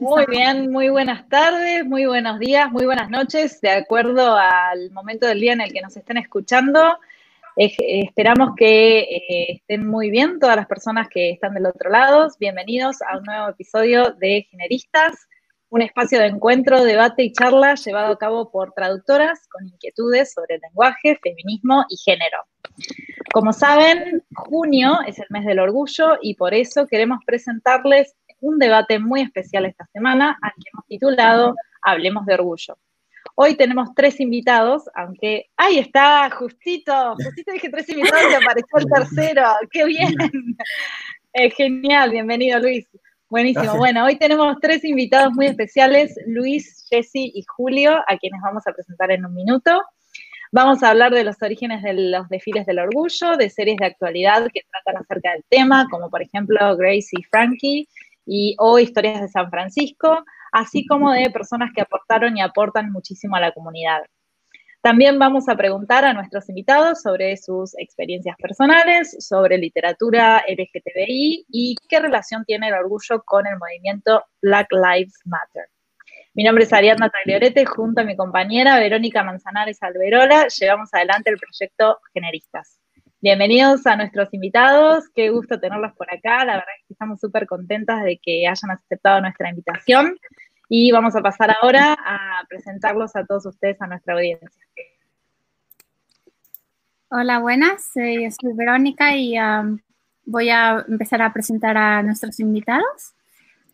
Muy bien, muy buenas tardes, muy buenos días, muy buenas noches, de acuerdo al momento del día en el que nos estén escuchando. esperamos que eh, estén muy bien todas las personas que están del otro lado. Bienvenidos a un nuevo episodio de Generistas, un espacio de encuentro, debate y charla llevado a cabo por traductoras con inquietudes sobre lenguaje, feminismo y género. Como saben, junio es el mes del orgullo y por eso queremos presentarles un debate muy especial esta semana al que hemos titulado Hablemos de Orgullo. Hoy tenemos tres invitados, aunque ahí está, justito, justito dije tres invitados y apareció el tercero. ¡Qué bien! Eh, genial, bienvenido Luis. Buenísimo. Bueno, hoy tenemos tres invitados muy especiales, Luis, Jesse y Julio, a quienes vamos a presentar en un minuto. Vamos a hablar de los orígenes de los desfiles del orgullo, de series de actualidad que tratan acerca del tema, como por ejemplo Grace y Frankie, y, o historias de San Francisco, así como de personas que aportaron y aportan muchísimo a la comunidad. También vamos a preguntar a nuestros invitados sobre sus experiencias personales, sobre literatura LGTBI y qué relación tiene el orgullo con el movimiento Black Lives Matter. Mi nombre es Ariadna Tagliorete, junto a mi compañera Verónica Manzanares Alberola, llevamos adelante el proyecto Generistas. Bienvenidos a nuestros invitados, qué gusto tenerlos por acá, la verdad es que estamos súper contentas de que hayan aceptado nuestra invitación y vamos a pasar ahora a presentarlos a todos ustedes, a nuestra audiencia. Hola, buenas, yo soy Verónica y um, voy a empezar a presentar a nuestros invitados.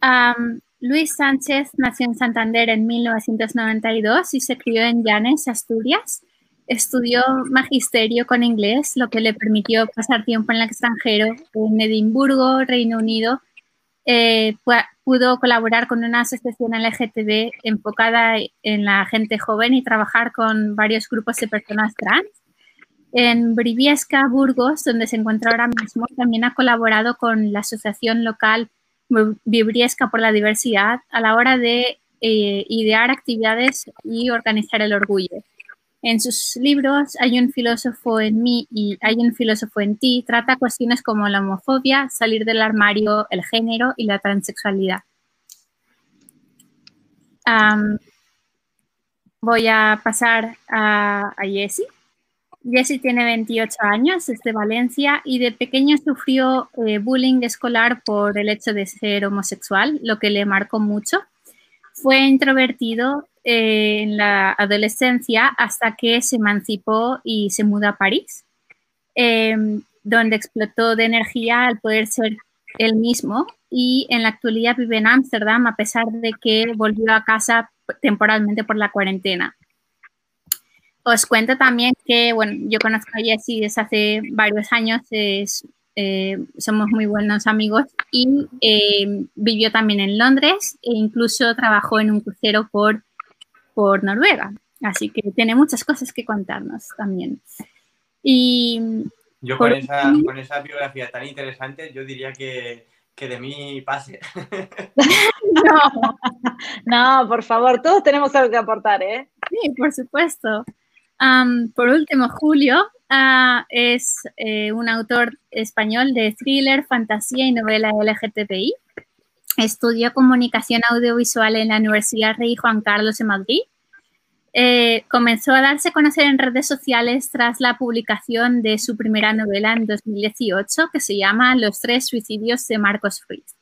Um, Luis Sánchez nació en Santander en 1992 y se crió en Llanes, Asturias. Estudió magisterio con inglés, lo que le permitió pasar tiempo en el extranjero, en Edimburgo, Reino Unido. Eh, pudo colaborar con una asociación LGTB enfocada en la gente joven y trabajar con varios grupos de personas trans. En Briviesca, Burgos, donde se encuentra ahora mismo, también ha colaborado con la asociación local Briviesca por la Diversidad a la hora de eh, idear actividades y organizar el orgullo. En sus libros Hay un filósofo en mí y Hay un filósofo en ti trata cuestiones como la homofobia, salir del armario, el género y la transexualidad. voy a pasar a, a Jessie. Jessie tiene 28 años, es de Valencia y de pequeño sufrió eh, bullying escolar por el hecho de ser homosexual, lo que le marcó mucho. Fue introvertido eh, en la adolescencia hasta que se emancipó y se mudó a París, em, donde explotó de energía al poder ser él mismo y en la actualidad vive en Ámsterdam a pesar de que volvió a casa temporalmente por la cuarentena. Os cuento también que, bueno, yo conozco a Jessie desde hace varios años, es, eh, somos muy buenos amigos y em, vivió también en Londres e incluso trabajó en un crucero por por Noruega. Así que tiene muchas cosas que contarnos también. Y yo con, esa, con esa, biografía tan interesante, yo diría que, que de mí pase. no, no, por favor, todos tenemos algo que aportar, ¿eh? Sí, por supuesto. por último, Julio ah, es eh, un autor español de thriller, fantasía y novela LGTBI. Estudió comunicación audiovisual en la Universidad Rey Juan Carlos de Madrid. Eh, comenzó a darse a conocer en redes sociales tras la publicación de su primera novela en 2018 que se llama Los tres suicidios de Marcos Fritz.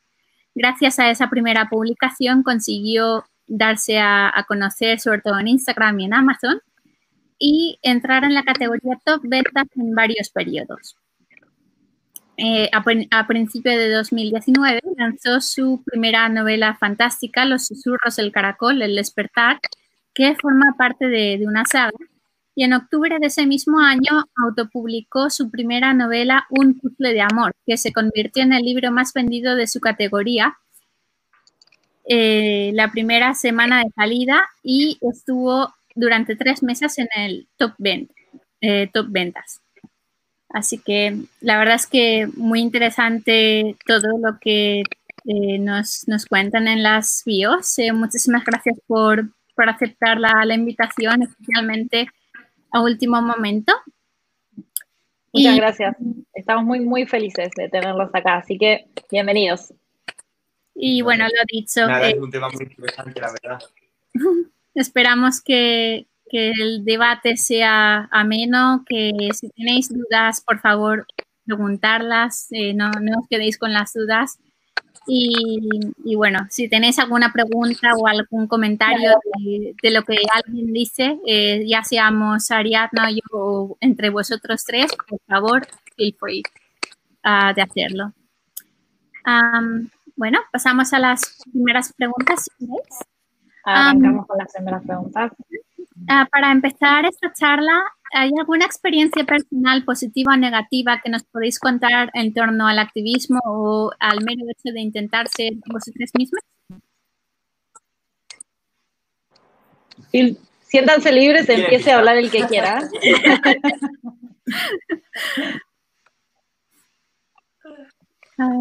Gracias a esa primera publicación consiguió darse a, a, conocer sobre todo en Instagram y en Amazon y entrar en la categoría top ventas en varios periodos. Eh, a, principios de 2019 lanzó su primera novela fantástica, Los susurros del caracol, El despertar, que forma parte de, una saga. Y en octubre de ese mismo año autopublicó su primera novela, Un puzzle de amor, que se convirtió en el libro más vendido de su categoría eh, la primera semana de salida y estuvo durante tres meses en el top, eh, top ventas. Así que la verdad es que muy interesante todo lo que eh, nos, cuentan en las bios. Eh, muchísimas gracias por, aceptar la, invitación, especialmente a último momento. Muchas gracias. Estamos muy, muy felices de tenerlos acá, así que bienvenidos. Y bueno, lo dicho. Nada, es un tema muy interesante, la verdad. Esperamos que, el debate sea ameno, que si tenéis dudas, por favor, preguntarlas, eh, no, no, os quedéis con las dudas. Y, bueno, si tenéis alguna pregunta o algún comentario de, lo que alguien dice, eh, ya seamos Ariadna, yo o entre vosotros tres, por favor, feel free uh, de hacerlo. bueno, pasamos a las primeras preguntas, si Arrancamos con las primeras preguntas. Ah, para empezar esta charla, ¿hay alguna experiencia personal positiva o negativa que nos podéis contar en torno al activismo o al mero hecho de intentar ser vosotros mismos? siéntanse libres, empiece a hablar el que quiera. Ah,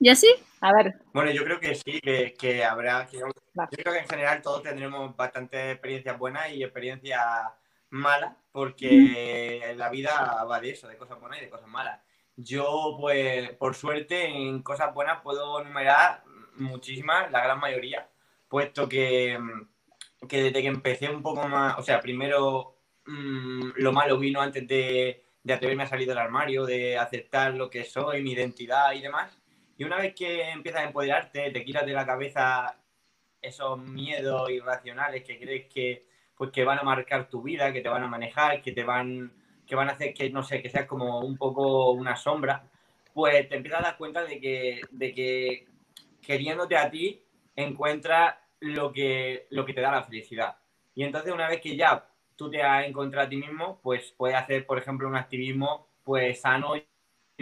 ¿Ya sí? A ver. Bueno, yo creo que sí, que, habrá. yo creo que en general todos tendremos bastantes experiencias buenas y experiencias malas, porque la vida va de eso, de cosas buenas y de cosas malas. Yo, pues, por suerte, en cosas buenas puedo enumerar muchísimas, la gran mayoría, puesto que, que desde que empecé un poco más, o sea, primero mm, lo malo vino antes de, de atreverme a salir del armario, de aceptar lo que soy, mi identidad y demás. Y una vez que empiezas a empoderarte, te quitas de la cabeza esos miedos irracionales que crees que, pues, que van a marcar tu vida, que te van a manejar, que te van, que van a hacer que, no sé, que seas como un poco una sombra, pues te empiezas a dar cuenta de que, de que queriéndote a ti encuentras lo que, lo que te da la felicidad. Y entonces una vez que ya tú te has encontrado a ti mismo, pues puedes hacer, por ejemplo, un activismo pues sano y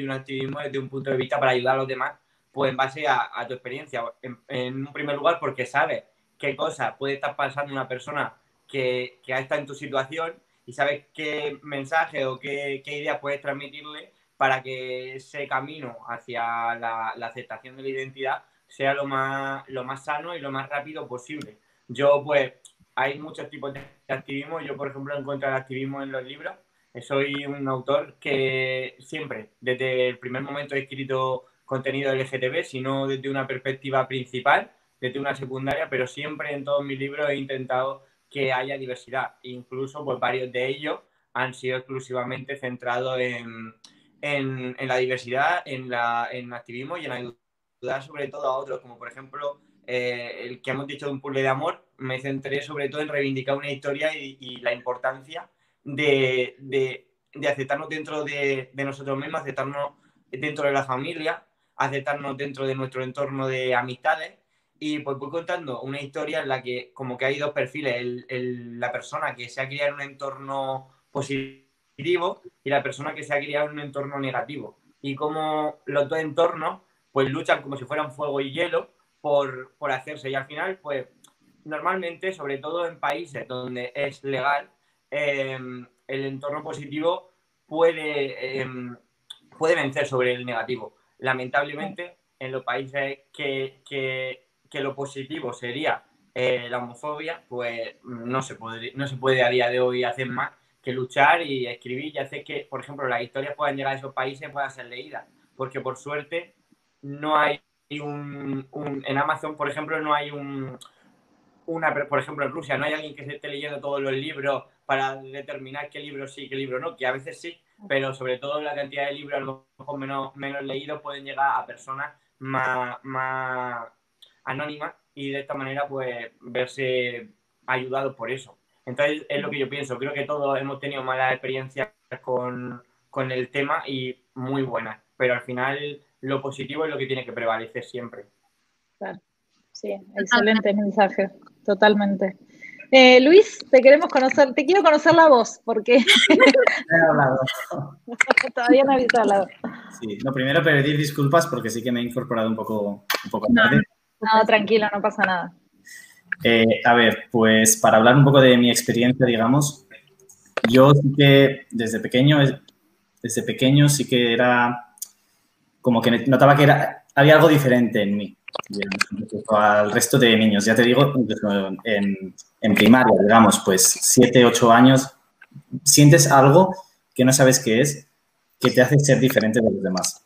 un activismo desde un punto de vista para ayudar a los demás pues en base a, tu experiencia. En, un primer lugar, porque sabes qué cosa puede estar pasando una persona que, que está en tu situación y sabes qué mensaje o qué, qué idea puedes transmitirle para que ese camino hacia la, aceptación de la identidad sea lo más, lo más sano y lo más rápido posible. Yo, pues, hay muchos tipos de activismo. Yo, por ejemplo, encuentro el activismo en los libros. Soy un autor que siempre, desde el primer momento, he escrito contenido LGTB, sino desde una perspectiva principal, desde una secundaria, pero siempre en todos mis libros he intentado que haya diversidad. Incluso pues, varios de ellos han sido exclusivamente centrados en, en, la diversidad, en, la, en activismo y en ayudar sobre todo a otros, como por ejemplo eh, el que hemos dicho de un puzzle de amor, me centré sobre todo en reivindicar una historia y, la importancia de, de, aceptarnos dentro de, de, nosotros mismos, aceptarnos dentro de la familia aceptarnos dentro de nuestro entorno de amistades. Y pues voy contando una historia en la que como que hay dos perfiles, la persona que se ha criado en un entorno positivo y la persona que se ha criado en un entorno negativo. Y como los dos entornos pues luchan como si fueran fuego y hielo por, por hacerse. Y al final, pues normalmente, sobre todo en países donde es legal, em, el entorno positivo puede, em, puede vencer sobre el negativo lamentablemente, en los países que, lo positivo sería eh, la homofobia, pues no se, puede, no se puede a día de hoy hacer más que luchar y escribir y hacer que, por ejemplo, las historias puedan llegar a esos países y puedan ser leídas. Porque por suerte no hay un, en Amazon, por ejemplo, no hay un, una, por ejemplo, en Rusia no hay alguien que se esté leyendo todos los libros para determinar qué libro sí, qué libro no, que a veces sí, pero sobre todo la cantidad de libros a lo mejor menos, menos leídos pueden llegar a personas más, más anónimas y de esta manera pues verse ayudados por eso. Entonces es lo que yo pienso, creo que todos hemos tenido malas experiencias con, con el tema y muy buenas, pero al final lo positivo es lo que tiene que prevalecer siempre. Claro, sí, excelente mensaje, totalmente. Eh, Luis, te queremos conocer, te quiero conocer la voz, porque todavía no había hablado. Sí, lo primero pedir disculpas porque sí que me he incorporado un poco, un poco tarde. No, tranquilo, no pasa nada. Eh, a ver, pues para hablar un poco de mi experiencia, digamos, yo sí que desde pequeño, desde pequeño sí que era como que notaba que era, había algo diferente en mí al resto de niños. Ya te digo, en, primaria, digamos, pues 7, 8 años, sientes algo que no sabes qué es, que te hace ser diferente de los demás.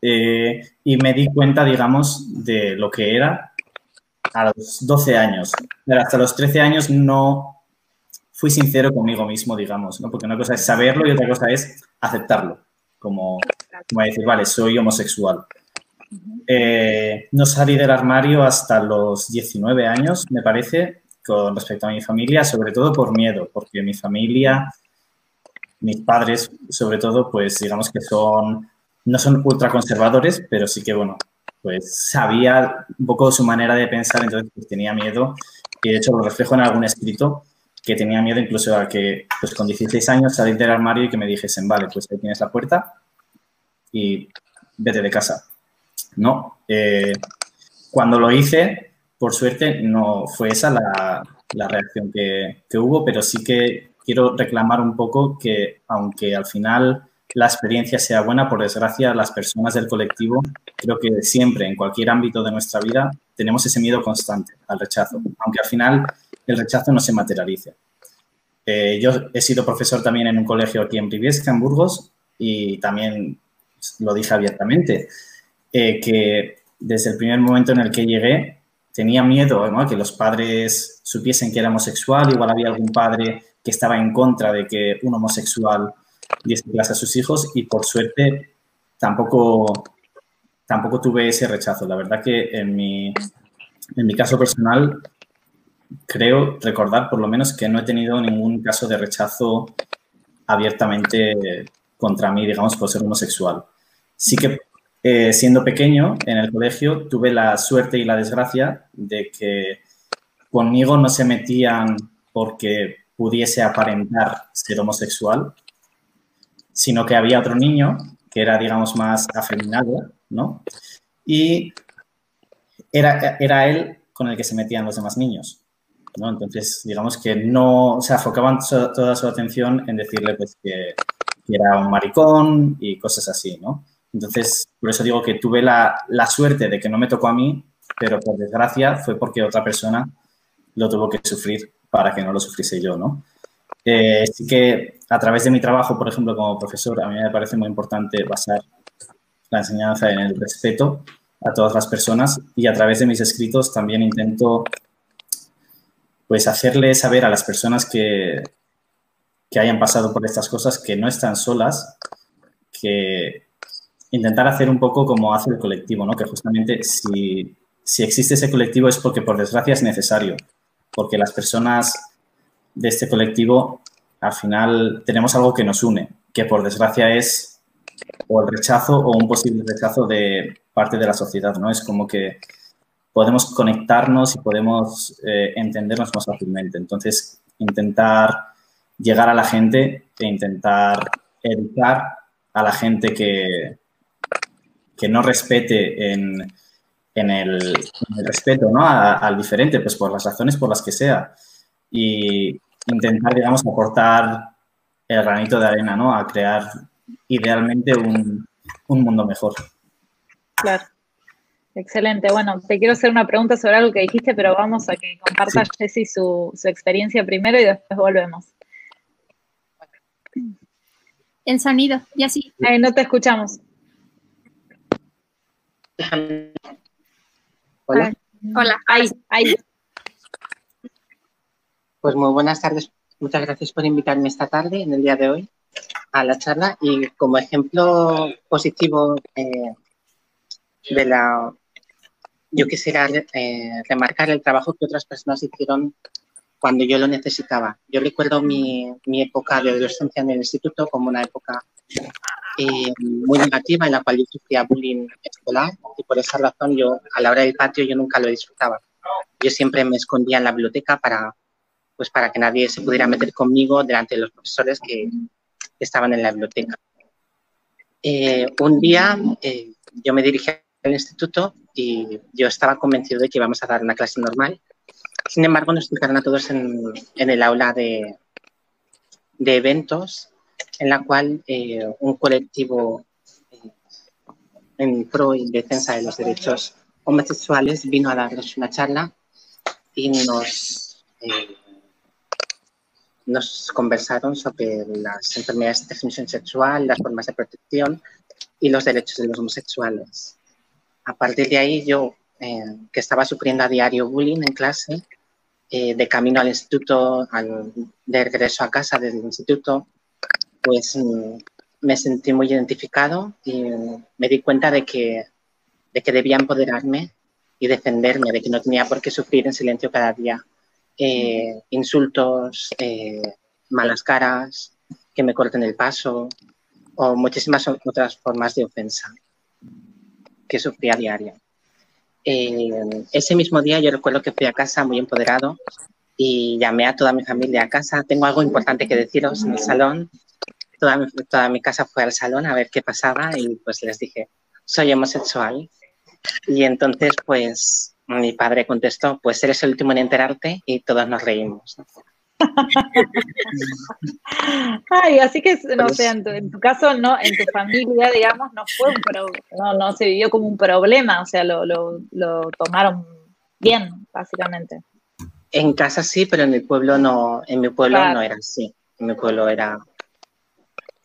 eh, y me di cuenta, digamos, de lo que era a los 12 años. Pero hasta los 13 años no fui sincero conmigo mismo, digamos, ¿no? Porque una cosa es saberlo y otra cosa es aceptarlo, como, como decir, vale, soy homosexual. Eh, no salí del armario hasta los 19 años, me parece, con respecto a mi familia, sobre todo por miedo, porque mi familia, mis padres, sobre todo, pues digamos que son, no son ultraconservadores, pero sí que, bueno, pues sabía un poco su manera de pensar, entonces pues, tenía miedo y de hecho lo reflejo en algún escrito que tenía miedo incluso a que pues con 16 años salir del armario y que me dijesen, vale, pues ahí tienes la puerta y vete de casa. No, eh, cuando lo hice, por suerte no fue esa la, reacción que, hubo, pero sí que quiero reclamar un poco que aunque al final la experiencia sea buena, por desgracia, las personas del colectivo, creo que siempre, en cualquier ámbito de nuestra vida, tenemos ese miedo constante al rechazo, aunque al final el rechazo no se materialice. Eh, yo he sido profesor también en un colegio aquí en Briviesca, en Burgos, y también lo dije abiertamente, eh, que desde el primer momento en el que llegué tenía miedo ¿no? que los padres supiesen que era homosexual, igual había algún padre que estaba en contra de que un homosexual diese clase a sus hijos y por suerte tampoco, tampoco tuve ese rechazo. La verdad que en mi, en mi caso personal creo recordar por lo menos que no he tenido ningún caso de rechazo abiertamente contra mí, digamos, por ser homosexual. Sí que eh, siendo pequeño en el colegio tuve la suerte y la desgracia de que conmigo no se metían porque pudiese aparentar ser homosexual, sino que había otro niño que era, digamos, más afeminado, ¿no? Y era, era él con el que se metían los demás niños, ¿no? Entonces, digamos que no, se enfocaban toda su atención en decirle pues, que, era un maricón y cosas así, ¿no? Entonces, por eso digo que tuve la, la, suerte de que no me tocó a mí, pero por desgracia fue porque otra persona lo tuvo que sufrir para que no lo sufriese yo, ¿no? Eh, que a través de mi trabajo, por ejemplo, como profesor, a mí me parece muy importante basar la enseñanza en el respeto a todas las personas y a través de mis escritos también intento pues hacerle saber a las personas que, que hayan pasado por estas cosas que no están solas, que intentar hacer un poco como hace el colectivo, ¿no? Que justamente si, si existe ese colectivo es porque por desgracia es necesario, porque las personas de este colectivo, al final tenemos algo que nos une, que por desgracia es o el rechazo o un posible rechazo de parte de la sociedad, ¿no? Es como que podemos conectarnos y podemos eh, entendernos más fácilmente. Entonces, intentar llegar a la gente e intentar educar a la gente que, que no respete en, el, respeto ¿no? al diferente, pues por las razones por las que sea y intentar, digamos, aportar el granito de arena, ¿no? A crear idealmente un, mundo mejor. Claro. Excelente. Bueno, te quiero hacer una pregunta sobre algo que dijiste, pero vamos a que comparta Jessy su, experiencia primero y después volvemos. El sonido, ya sí. no te escuchamos. Hola. Hola. Ahí, ahí. Pues muy buenas tardes. Muchas gracias por invitarme esta tarde, en el día de hoy, a la charla. Y como ejemplo positivo eh, de la... Yo quisiera eh, remarcar el trabajo que otras personas hicieron cuando yo lo necesitaba. Yo recuerdo mi, mi época de adolescencia en el instituto como una época eh, muy negativa en la cual yo sufría bullying escolar y por esa razón yo a la hora del patio yo nunca lo disfrutaba. Yo siempre me escondía en la biblioteca para pues para que nadie se pudiera meter conmigo delante de los profesores que, estaban en la biblioteca. Eh, un día eh, yo me dirigí al instituto y yo estaba convencido de que íbamos a dar una clase normal. Sin embargo, nos citaron a todos en, el aula de, de, eventos, en la cual eh, un colectivo en pro y defensa de los derechos homosexuales vino a darnos una charla y nos nos conversaron sobre las enfermedades de transmisión sexual, las formas de protección y los derechos de los homosexuales. A partir de ahí, yo, eh, que estaba sufriendo a diario bullying en clase, eh, de camino al instituto, al, de regreso a casa del instituto, pues mm, me sentí muy identificado y me di cuenta de que, de que debía empoderarme y defenderme, de que no tenía por qué sufrir en silencio cada día eh, insultos, eh, malas caras, que me corten el paso o muchísimas otras formas de ofensa que sufría a diario. Eh, ese mismo día yo recuerdo que fui a casa muy empoderado y llamé a toda mi familia a casa. Tengo algo importante que deciros en el salón. Toda mi, toda mi casa fue al salón a ver qué pasaba y pues les dije, soy homosexual. Y entonces pues mi padre contestó, pues eres el último en enterarte y todos nos reímos. Ay, así que, no sé, en tu, caso, no, en tu familia, digamos, no fue un no, no se vivió como un problema, o sea, lo, tomaron bien, básicamente. En casa sí, pero en mi pueblo no, en mi pueblo no era así. En mi pueblo era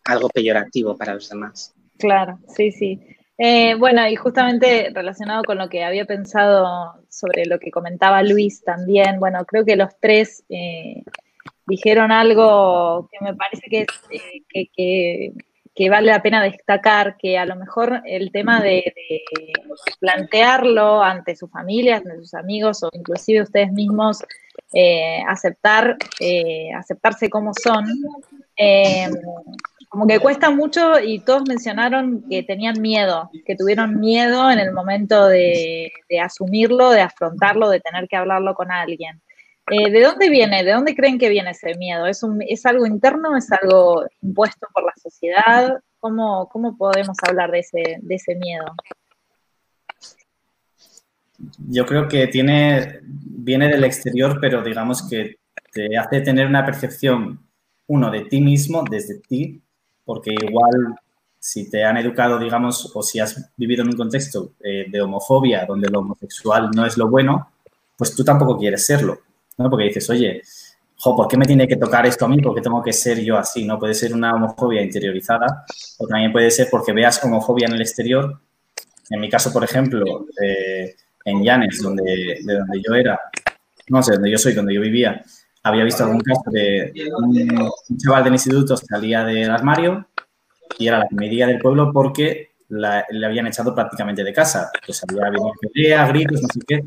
algo peyorativo para los demás. Claro, sí, sí. Eh, bueno, y justamente relacionado con lo que había pensado sobre lo que comentaba Luis también, bueno, creo que los tres eh, dijeron algo que me parece que, eh, que, vale la pena destacar, que a lo mejor el tema de, plantearlo ante sus familias, ante sus amigos o inclusive ustedes mismos, aceptar, aceptarse como son, como que cuesta mucho y todos mencionaron que tenían miedo, que tuvieron miedo en el momento de, asumirlo, de afrontarlo, de tener que hablarlo con alguien. Eh, ¿De dónde viene? ¿De dónde creen que viene ese miedo? ¿Es, ¿Es algo interno? ¿Es algo impuesto por la sociedad? ¿Cómo, cómo podemos hablar de ese, de ese miedo? Yo creo que tiene, viene del exterior, pero digamos que te hace tener una percepción, uno, de ti mismo, desde ti, porque igual si te han educado, digamos, o si has vivido en un contexto eh, de homofobia donde lo homosexual no es lo bueno, pues tú tampoco quieres serlo, ¿no? Porque dices, oye, jo, ¿por qué me tiene que tocar esto a mí? ¿Por qué tengo que ser yo así? ¿No? Puede ser una homofobia interiorizada o también puede ser porque veas homofobia en el exterior. En mi caso, por ejemplo, eh, en Llanes, donde, de donde yo era, no sé, donde yo soy, donde yo vivía, había visto algún caso de un, chaval del instituto salía del armario y era la comedia del pueblo porque le habían echado prácticamente de casa. Pues había habido pelea, gritos, no sé qué.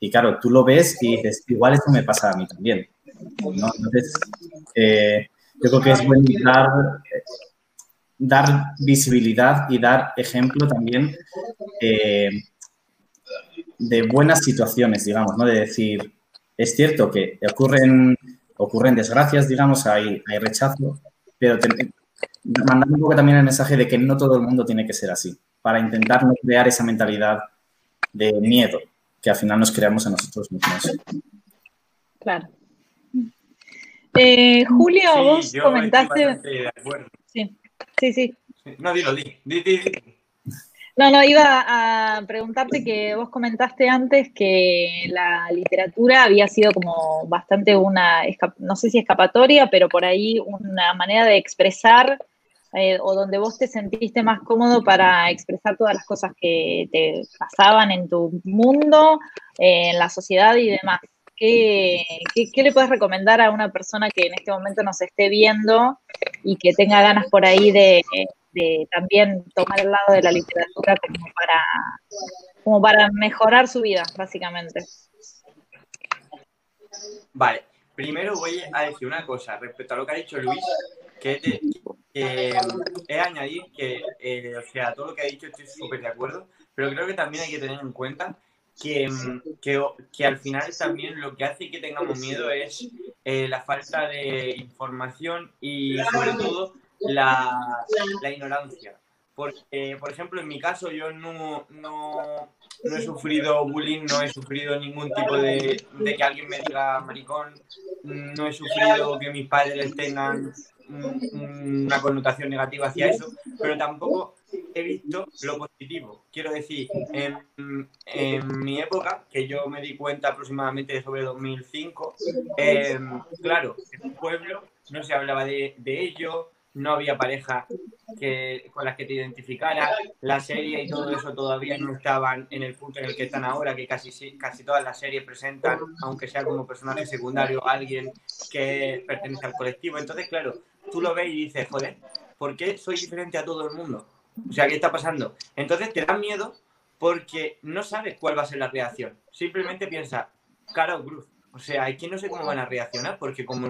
Y claro, tú lo ves y dices, igual esto me pasa a mí también. Entonces, eh, yo creo que es bueno dar, dar visibilidad y dar ejemplo también eh, de buenas situaciones, digamos, ¿no? De decir, es cierto que ocurren, ocurren desgracias, digamos, hay, hay rechazo, pero mandando un poco también el mensaje de que no todo el mundo tiene que ser así, para intentar no crear esa mentalidad de miedo que al final nos creamos a nosotros mismos. Claro. Eh, Julio, vos comentaste. Sí, sí, sí. No, dilo, di, di, di. No, no, iba a preguntarte que vos comentaste antes que la literatura había sido como bastante una, no sé si escapatoria, pero por ahí una manera de expresar eh, o donde vos te sentiste más cómodo para expresar todas las cosas que te pasaban en tu mundo, eh, en la sociedad y demás. ¿Qué, qué, le puedes recomendar a una persona que en este momento nos esté viendo y que tenga ganas por ahí de de también tomar el lado de la literatura como para, como para mejorar su vida, básicamente. Vale, primero voy a decir una cosa respecto a lo que ha dicho Luis, que, es añadir que, eh, o sea, todo lo que ha dicho estoy súper de acuerdo, pero creo que también hay que tener en cuenta que, que, al final también lo que hace que tengamos miedo es eh, la falta de información y sobre todo la, ignorancia. Porque, por ejemplo, en mi caso yo no, no, he sufrido bullying, no he sufrido ningún tipo de, de, que alguien me diga maricón, no he sufrido que mis padres tengan una connotación negativa hacia eso, pero tampoco he visto lo positivo. Quiero decir, en, mi época, que yo me di cuenta aproximadamente sobre 2005, em, claro, en un pueblo no se hablaba de, de ello, no había pareja que, con las que te identificara, la serie y todo eso todavía no estaban en el punto en el que están ahora, que casi, casi todas las series presentan, aunque sea como personaje secundario, alguien que pertenece al colectivo. Entonces, claro, tú lo ves y dices, joder, ¿por qué soy diferente a todo el mundo? O sea, ¿qué está pasando? Entonces te da miedo porque no sabes cuál va a ser la reacción. Simplemente piensa, cara o cruz. O sea, quien no sé cómo van a reaccionar porque como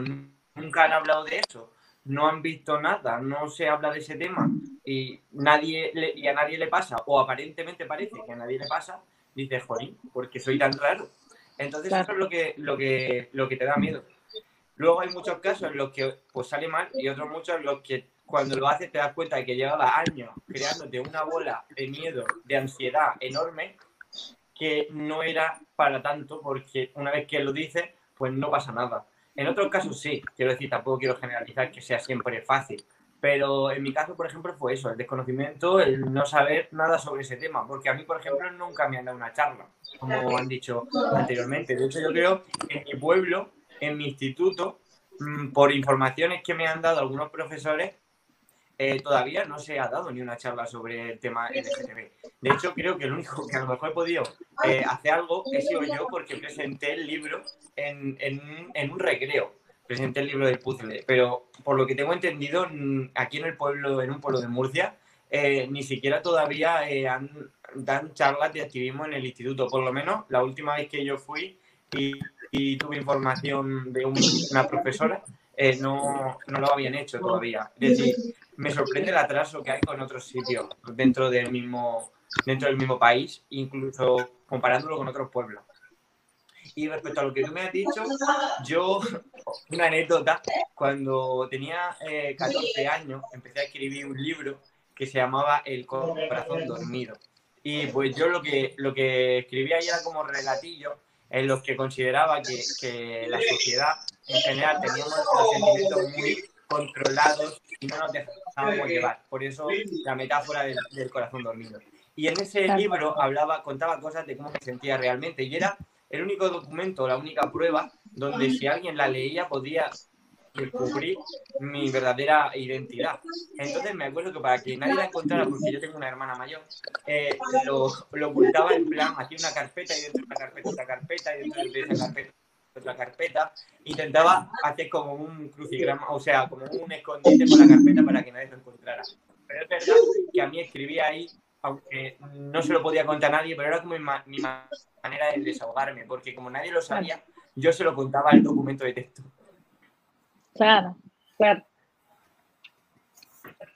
nunca han hablado de eso no han visto nada, no se habla de ese tema y, nadie y a nadie le pasa, o aparentemente parece que a nadie le pasa, dices, jolín, porque soy tan raro. Entonces eso es lo que, lo, que, lo que te da miedo. Luego hay muchos casos en los que pues sale mal y otros muchos en los que cuando lo haces te das cuenta de que llevaba años creándote una bola de miedo, de ansiedad enorme, que no era para tanto porque una vez que lo dices, pues no pasa nada. En otros casos sí, quiero decir, tampoco quiero generalizar que sea siempre fácil, pero en mi caso, por ejemplo, fue eso, el desconocimiento, el no saber nada sobre ese tema, porque a mí, por ejemplo, nunca me han dado una charla, como han dicho anteriormente. De hecho, yo creo que en mi pueblo, en mi instituto, mm, por informaciones que me han dado algunos profesores, eh, todavía no se ha dado ni una charla sobre el tema LGTB. De hecho, creo que el único que a lo mejor he podido eh, hacer algo he sido yo porque presenté el libro en, en, un recreo. Presenté el libro del puzzle, pero por lo que tengo entendido, aquí en el pueblo, en un pueblo de Murcia, eh, ni siquiera todavía han, dan charlas de activismo en el instituto. Por lo menos la última vez que yo fui y, tuve información de una profesora, no, no, lo habían hecho todavía. Es decir, me sorprende el atraso que hay con otros sitios dentro del mismo, dentro del mismo país, incluso comparándolo con otros pueblos. Y respecto a lo que tú me has dicho, yo, una anécdota, cuando tenía 14 eh, años, empecé a escribir un libro que se llamaba El corazón dormido. Y pues yo lo que, lo que escribía ahí era como relatillo en los que consideraba que, que la sociedad en general teníamos sentimientos muy controlados y no nos dejábamos llevar. Por eso la metáfora del, corazón dormido. Y en ese libro hablaba, contaba cosas de cómo me sentía realmente. Y era el único documento, la única prueba donde si alguien la leía podía descubrir mi verdadera identidad. Entonces me acuerdo que para que nadie la encontrara, porque yo tengo una hermana mayor, eh, lo, lo, ocultaba en plan, hacía una carpeta y dentro de la carpeta otra carpeta y dentro de esa carpeta otra carpeta, intentaba hacer como un crucigrama, o sea, como un escondite con la carpeta para que nadie lo encontrara. Pero es verdad que a mí escribía ahí, aunque no se lo podía contar a nadie, pero era como mi, manera de desahogarme, porque como nadie lo sabía, yo se lo contaba el documento de texto. Claro, claro.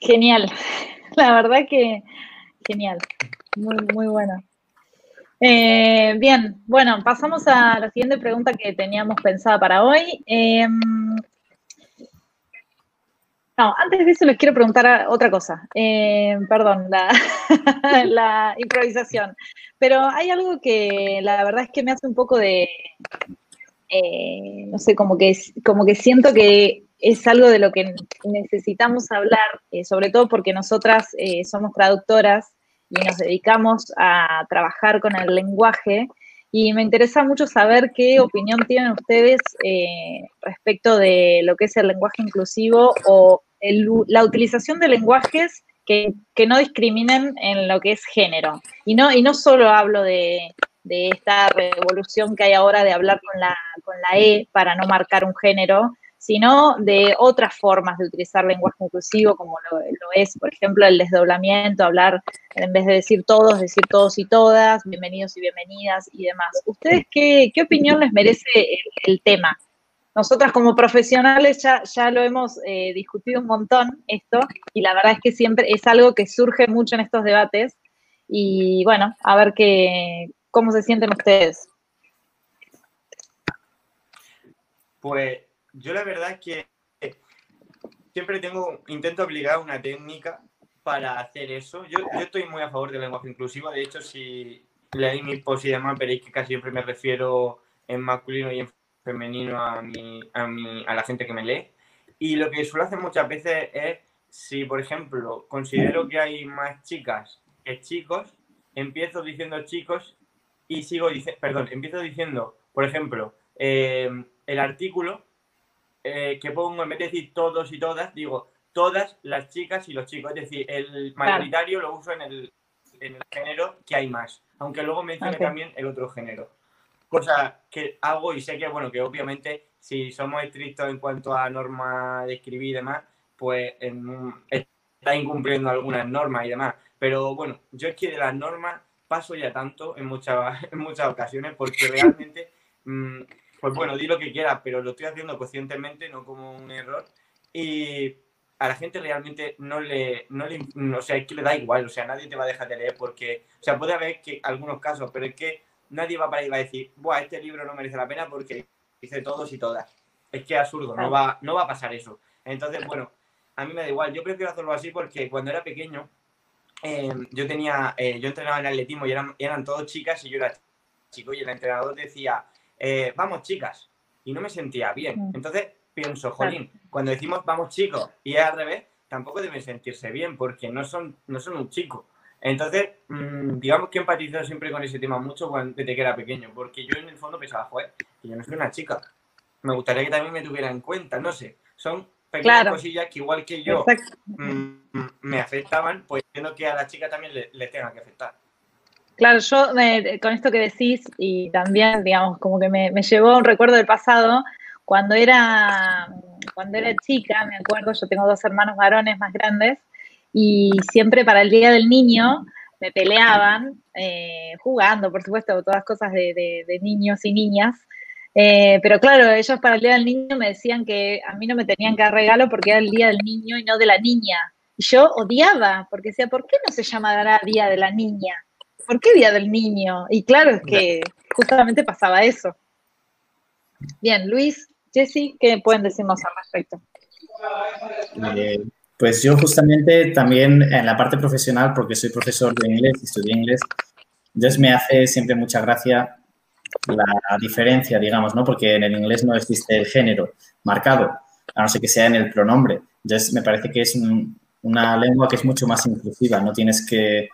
Genial. La verdad que genial. Muy, muy bueno. Eh, bien, bueno, pasamos a la siguiente pregunta que teníamos pensada para hoy. Em, no, antes de eso les quiero preguntar otra cosa. Em, perdón, la, improvisación. Pero hay algo que la verdad es que me hace un poco de, eh, no sé, como que, como que siento que es algo de lo que necesitamos hablar, eh, sobre todo porque nosotras somos traductoras y nos dedicamos a trabajar con el lenguaje. Y me interesa mucho saber qué opinión tienen ustedes eh, respecto de lo que es el lenguaje inclusivo o la utilización de lenguajes que, no discriminen en lo que es género. Y no, y no solo hablo de, de esta revolución que hay ahora de hablar con la, con la E para no marcar un género, sino de otras formas de utilizar lenguaje inclusivo, como lo, es, por ejemplo, el desdoblamiento, hablar, en vez de decir todos, decir todos y todas, bienvenidos y bienvenidas y demás. ¿Ustedes qué, opinión les merece el, tema? Nosotras como profesionales ya, ya lo hemos eh, discutido un montón esto y la verdad es que siempre es algo que surge mucho en estos debates y bueno, a ver qué, cómo se sienten ustedes. Pues yo la verdad que siempre tengo, intento aplicar una técnica para hacer eso. Yo, estoy muy a favor del lenguaje inclusivo. De hecho, si leéis mi post y demás, veréis que casi siempre me refiero en masculino y en femenino a, mi, a, mi, a la gente que me lee. Y lo que suelo hacer muchas veces es si, por ejemplo, considero que hay más chicas que chicos, empiezo diciendo chicos y sigo diciendo, perdón, empiezo diciendo, por ejemplo, eh, el artículo eh, que pongo, en vez de decir todos y todas, digo todas las chicas y los chicos. Es decir, el mayoritario lo uso en el, género que hay más, aunque luego mencione también el otro género. Cosa que hago y sé que, bueno, que obviamente si somos estrictos en cuanto a normas de escribir y demás, pues está incumpliendo algunas normas y demás. Pero bueno, yo es que de las normas paso ya tanto en muchas, en muchas ocasiones porque realmente, mm, pues bueno, di lo que quieras, pero lo estoy haciendo conscientemente, no como un error. Y a la gente realmente no le, no le, o sea, es que le da igual, o sea, nadie te va a dejar de leer porque, o sea, puede haber que algunos casos, pero es que nadie va para ir a decir, Buah, este libro no merece la pena porque dice todos y todas. Es que es absurdo, no va, no va a pasar eso. Entonces, bueno, a mí me da igual, yo prefiero hacerlo así porque cuando era pequeño, em, yo tenía, eh, yo entrenaba en atletismo y eran, eran todos chicas y yo era chico y el entrenador decía, eh, vamos chicas, y no me sentía bien. Mm. Entonces, pienso, jolín, cuando decimos vamos chicos y es al revés, tampoco deben sentirse bien porque no son, no son un chico. Entonces, mm, digamos que he empatizado siempre con ese tema mucho desde que era pequeño, porque yo en el fondo pensaba, joder, que yo no soy una chica. Me gustaría que también me tuviera en cuenta, no sé. Son pequeñas cosillas que igual que yo mm, me afectaban, pues entiendo que a la chica también le, le tenga que afectar. Claro, yo con esto que decís y también, digamos, como que me, llevó un recuerdo del pasado, cuando era, cuando era chica, me acuerdo, yo tengo dos hermanos varones más grandes y siempre para el Día del Niño me peleaban, eh, jugando, por supuesto, todas cosas de, niños y niñas. Eh, pero claro, ellos para el Día del Niño me decían que a mí no me tenían que dar regalo porque era el Día del Niño y no de la niña. Y yo odiaba, porque decía, ¿por qué no se llamará Día de la Niña? ¿Por qué Día del Niño? Y claro, es que justamente pasaba eso. Bien, Luis, Jessy, ¿qué pueden decirnos al respecto? Eh, pues yo justamente también en la parte profesional, porque soy profesor de inglés y estudié inglés, entonces me hace siempre mucha gracia la diferencia, digamos, ¿no? Porque en el inglés no existe el género marcado, a no ser que sea en el pronombre. Entonces me parece que es una lengua que es mucho más inclusiva, no tienes que,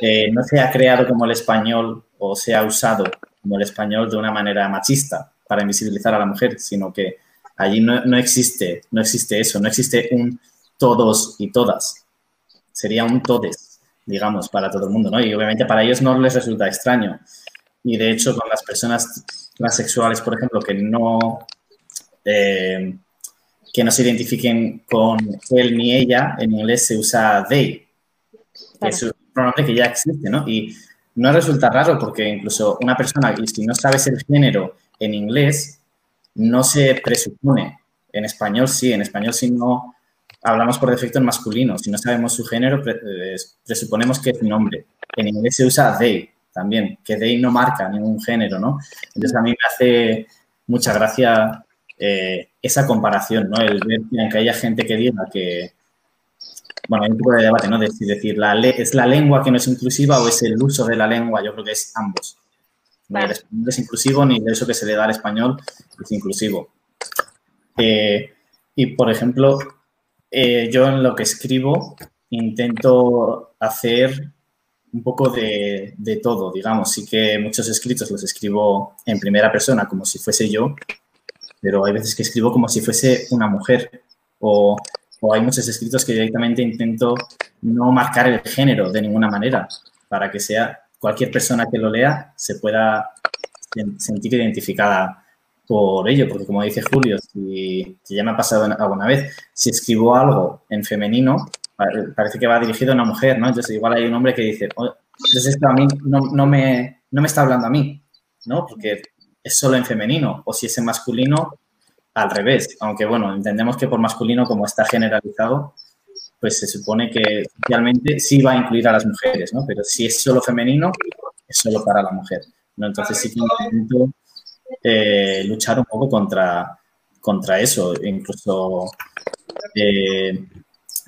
eh, no se ha creado como el español o se ha usado como el español de una manera machista para invisibilizar a la mujer, sino que allí no, existe, no existe eso, no existe un todos y todas. Sería un todes, digamos, para todo el mundo, ¿no? Y obviamente para ellos no les resulta extraño. Y de hecho, con las personas transexuales, por ejemplo, que no, eh, que no se identifiquen con él ni ella, en inglés se usa they, que es un pronombre que ya existe, ¿no? Y no resulta raro porque incluso una persona, y si no sabes el género en inglés no se presupone. En español sí, en español si no hablamos por defecto en masculino. Si no sabemos su género, eh, presuponemos que es un hombre. En inglés se usa they también, que they no marca ningún género, ¿no? Entonces a mí me hace mucha gracia eh, esa comparación, ¿no? El ver que haya gente que diga que, bueno, hay un poco de debate, ¿no? De decir, la ¿es la lengua que no es inclusiva o es el uso de la lengua? Yo creo que es ambos. Ni el español es inclusivo, ni eso que se le da al español es inclusivo. Eh, y, por ejemplo, eh, yo en lo que escribo intento hacer un poco de, todo, digamos. Sí que muchos escritos los escribo en primera persona, como si fuese yo, pero hay veces que escribo como si fuese una mujer. O, o, hay muchos escritos que directamente intento no marcar el género de ninguna manera, para que sea cualquier persona que lo lea se pueda sentir identificada por ello, porque como dice Julio, si, ya me ha pasado alguna vez, si escribo algo en femenino, parece que va dirigido a una mujer, ¿no? Entonces igual hay un hombre que dice, oh, entonces esto a mí no, me, no me está hablando a mí, ¿no? Porque es solo en femenino, o si es en masculino, al revés, aunque bueno, entendemos que por masculino, como está generalizado, pues se supone que oficialmente sí va a incluir a las mujeres, ¿no? Pero si es solo femenino, es solo para la mujer, ¿no? Entonces sí que intento eh, luchar un poco contra, contra eso, incluso eh,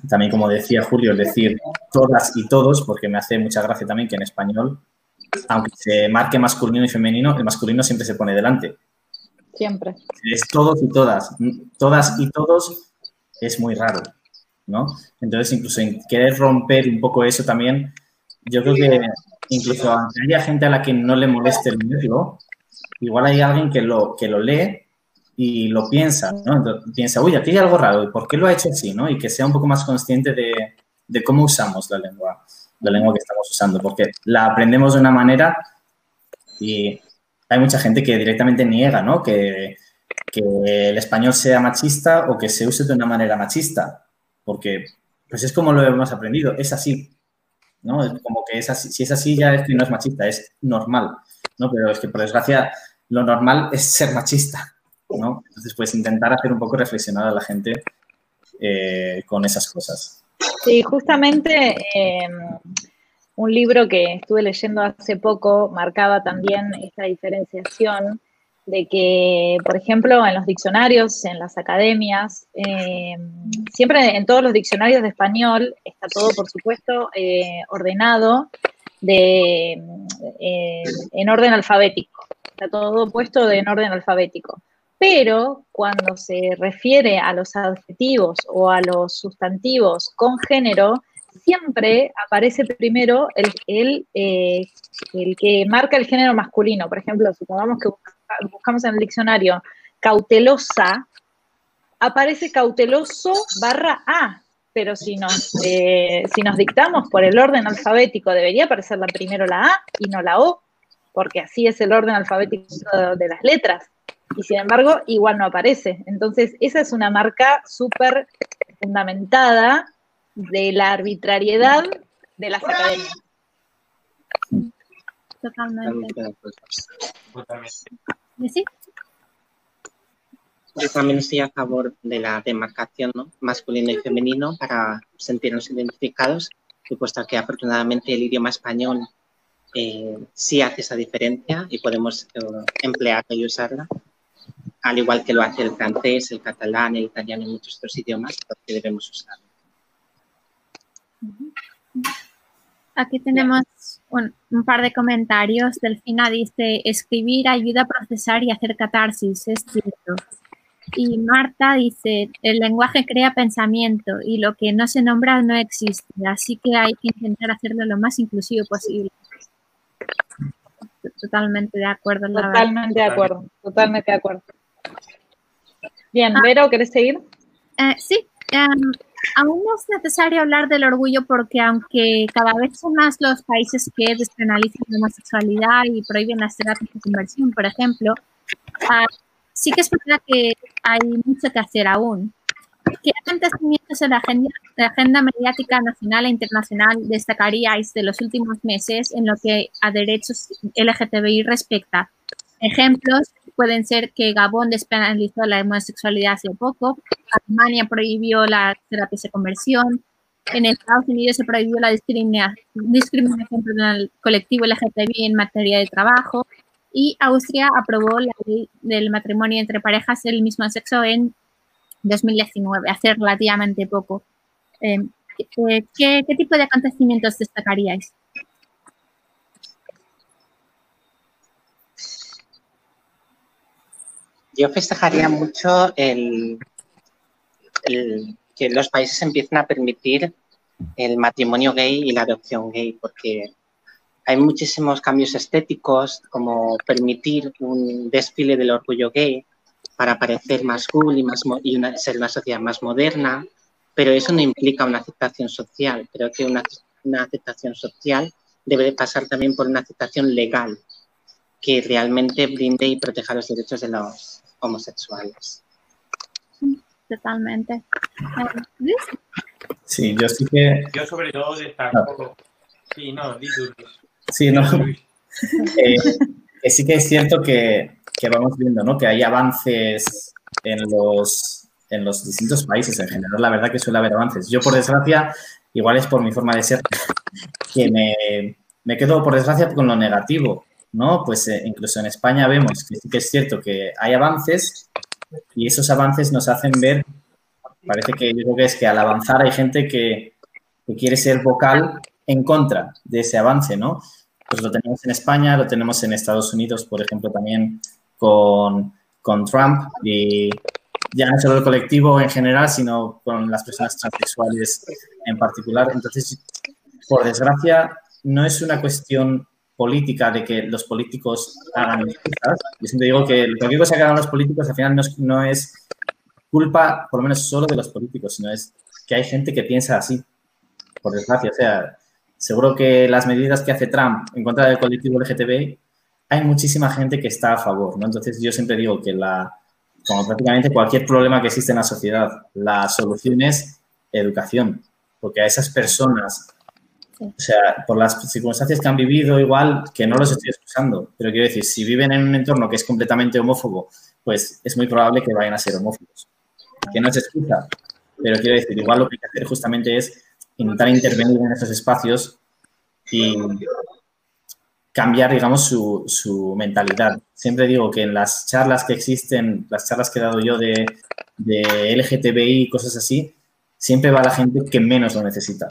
también como decía Julio, decir todas y todos, porque me hace mucha gracia también que en español, aunque se marque masculino y femenino, el masculino siempre se pone delante. Siempre. Es todos y todas. Todas y todos es muy raro. ¿no? Entonces, incluso en querer romper un poco eso también, yo creo que incluso aunque haya gente a la que no le moleste el método, igual hay alguien que lo, que lo lee y lo piensa, ¿no? piensa, uy, aquí hay algo raro, ¿y por qué lo ha hecho así, no? Y que sea un poco más consciente de, de cómo usamos la lengua, la lengua que estamos usando, porque la aprendemos de una manera y hay mucha gente que directamente niega, ¿no? Que, el español sea machista o que se use de una manera machista, porque pues es como lo hemos aprendido, es así, ¿no? Como que es así, si es así ya es que no es machista, es normal, ¿no? Pero es que por desgracia lo normal es ser machista, ¿no? Entonces, pues intentar hacer un poco reflexionar a la gente eh, con esas cosas. Sí, justamente em, un libro que estuve leyendo hace poco marcaba también esta diferenciación de que, por ejemplo, en los diccionarios, en las academias, em, siempre en todos los diccionarios de español está todo, por supuesto, eh, ordenado de, eh, en orden alfabético. Está todo puesto en orden alfabético pero cuando se refiere a los adjetivos o a los sustantivos con género, siempre aparece primero el, eh, el, que marca el género masculino. Por ejemplo, supongamos que buscamos en el diccionario cautelosa, aparece cauteloso barra A, pero si nos, eh, si nos dictamos por el orden alfabético, debería aparecer la primero la A y no la O, porque así es el orden alfabético de las letras y sin embargo igual no aparece. Entonces, esa es una marca súper fundamentada de la arbitrariedad de las academias. Totalmente. ¿Sí? Yo también estoy a favor de la demarcación ¿no? masculino y femenino para sentirnos identificados y puesto que afortunadamente el idioma español eh, sí hace esa diferencia y podemos eh, emplearla y usarla, al igual que lo hace el francés, el catalán, el italiano y muchos otros idiomas que debemos usar. Aquí tenemos un, par de comentarios. Delfina dice, escribir ayuda a procesar y hacer catarsis, es cierto. Y Marta dice, el lenguaje crea pensamiento y lo que no se nombra no existe, así que hay que intentar hacerlo lo más inclusivo posible. Totalmente de acuerdo. totalmente de acuerdo, totalmente de acuerdo. Bien, ah. Vero, ¿querés seguir? Eh, sí, em, aún no es necesario hablar del orgullo porque aunque cada vez son más los países que despenalizan la homosexualidad y prohíben las terapias de conversión, por ejemplo, ah, sí que es verdad que hay mucho que hacer aún. ¿Qué acontecimientos en la agenda, la agenda mediática nacional e internacional destacaríais de los últimos meses en lo que a derechos LGTBI respecta? Ejemplos pueden ser que Gabón despenalizó la homosexualidad hace poco, Alemania prohibió la terapia de conversión, en Estados Unidos se prohibió la discriminación del colectivo LGTBI en materia de trabajo y Austria aprobó la ley del matrimonio entre parejas del mismo sexo en 2019, hace relativamente poco. Eh, eh, ¿qué, ¿Qué tipo de acontecimientos destacaríais? Yo festejaría mucho el, que los países empiecen a permitir el matrimonio gay y la adopción gay, porque hay muchísimos cambios estéticos, como permitir un desfile del orgullo gay para parecer más cool y, más, y ser una sociedad más moderna, pero eso no implica una aceptación social. Creo que una, una aceptación social debe pasar también por una aceptación legal que realmente brinde y proteja los derechos de los homosexuales. Totalmente. Sí, yo sí que... Yo sobre todo destaco... Sí, no, di Sí, no. Eh, sí que es cierto que, que, vamos viendo, ¿no? Que hay avances en los, en los distintos países en general. La verdad que suele haber avances. Yo, por desgracia, igual es por mi forma de ser, que me, me quedo, por desgracia, con lo negativo. ¿No? Pues eh, incluso en España vemos que sí que es cierto que hay avances y esos avances nos hacen ver, parece que yo creo que es que al avanzar hay gente que, quiere ser vocal en contra de ese avance, ¿no? Pues lo tenemos en España, lo tenemos en Estados Unidos, por ejemplo, también con, Trump y, ya no solo el colectivo en general, sino con las personas transexuales en particular. Entonces, por desgracia, no es una cuestión política de que los políticos hagan cosas. Yo siempre digo que cualquier cosa que hagan los políticos al final no es, culpa, por lo menos solo de los políticos, sino es que hay gente que piensa así, por desgracia. O sea, seguro que las medidas que hace Trump en contra del colectivo LGTBI, hay muchísima gente que está a favor, ¿no? Entonces yo siempre digo que la, como prácticamente cualquier problema que existe en la sociedad, la solución es educación, porque a esas personas o sea, por las circunstancias que han vivido, igual que no los estoy excusando, pero quiero decir, si viven en un entorno que es completamente homófobo, pues es muy probable que vayan a ser homófobos. Que no se excusa, pero quiero decir, igual lo que hay que hacer justamente es intentar intervenir en esos espacios y cambiar, digamos, su, su, mentalidad. Siempre digo que en las charlas que existen, las charlas que he dado yo de, de LGTBI y cosas así, siempre va la gente que menos lo necesita.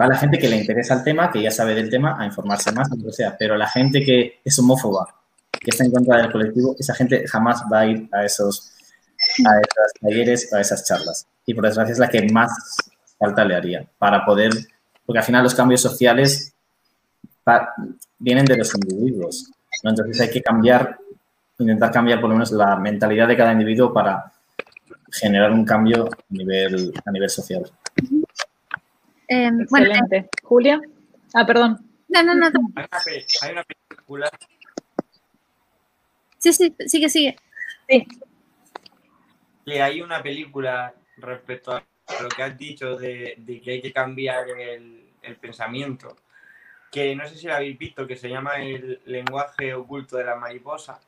Va la gente que le interesa el tema, que ya sabe del tema, a informarse más, lo sea. Pero la gente que es homófoba, que está en contra del colectivo, esa gente jamás va a ir a esos, a esos talleres, a esas charlas. Y por desgracia es la que más falta le haría para poder, porque al final los cambios sociales vienen de los individuos. Entonces hay que cambiar, intentar cambiar por lo menos la mentalidad de cada individuo para generar un cambio a nivel social. Em, Excelente. Eh, Julia. Ah, perdón. No, no, no. Hay una, película. Sí, sí, sigue, sigue. Sí. Que hay una película respecto a lo que has dicho de, que hay que cambiar el, el, pensamiento, que no sé si la habéis visto, que se llama el lenguaje oculto de la mariposa.